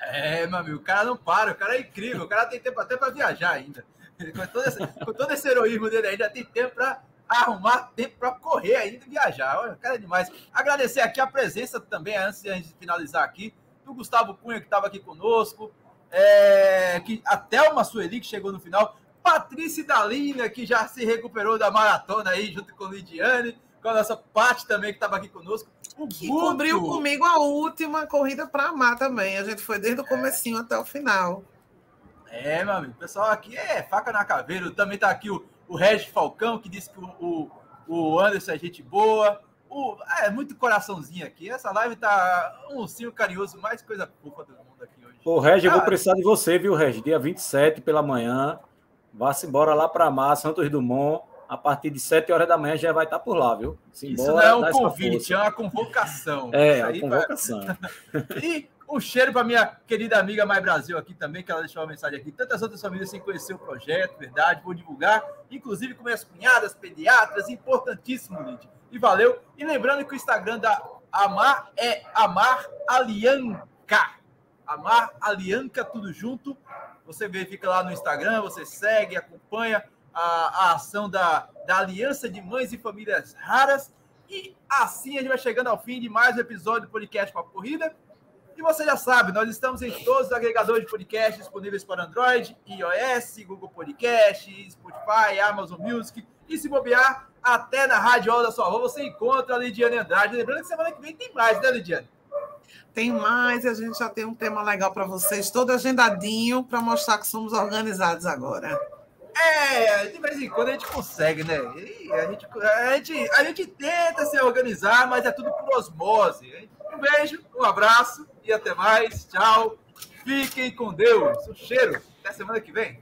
É, meu amigo, o cara não para, o cara é incrível, o cara tem tempo até para viajar ainda. Com todo, esse, com todo esse heroísmo dele ainda tem tempo para arrumar tempo para correr ainda e viajar. Olha, cara é demais. Agradecer aqui a presença também, antes de finalizar aqui, do Gustavo Cunha, que estava aqui conosco, é, que até uma Sueli, que chegou no final, Patrícia Dalina, que já se recuperou da maratona aí, junto com o Lidiane, com a nossa parte também, que estava aqui conosco. O que Guto. cobriu comigo a última corrida para amar também. A gente foi desde o comecinho é. até o final. É, meu amigo, o pessoal aqui é faca na caveira. Também tá aqui o o Regis Falcão, que disse que o, o, Anderson é gente boa. O, é muito coraçãozinho aqui. Essa live tá um ursinho carinhoso, mais coisa fofa do mundo aqui hoje. Ô, Regis, eu vou precisar de você, viu, Regis? Dia 27 pela manhã. Vá-se embora lá para Mar, Santos Dumont. A partir de 7 horas da manhã já vai estar por lá, viu? Isso não é um convite, é uma convocação. É, é uma convocação. e um cheiro para minha querida amiga Mais Brasil aqui também, que ela deixou uma mensagem aqui. Tantas outras famílias sem conhecer o projeto, verdade, vou divulgar, inclusive com minhas cunhadas, pediatras, importantíssimo, Lid. E valeu. E lembrando que o Instagram da Amar é Amar Alianca. Amar Alianca, tudo junto. Você verifica lá no Instagram, você segue, acompanha a, a ação da, da Aliança de Mães e Famílias Raras. E assim a gente vai chegando ao fim de mais um episódio do podcast Papo Corrida. E você já sabe, nós estamos em todos os agregadores de podcast disponíveis para Android, iOS, Google Podcast, Spotify, Amazon Music. E se bobear, até na Rádio Hora da Sua Rua você encontra a Lidiane Andrade. Lembrando que semana que vem tem mais, né, Lidiane? Tem mais, a gente já tem um tema legal para vocês, todo agendadinho, para mostrar que somos organizados agora. É, de vez em quando a gente consegue, né? a, gente, a, gente, a gente tenta se organizar, mas é tudo por osmose. Um beijo, um abraço e até mais. Tchau. Fiquem com Deus. Um cheiro. Até semana que vem.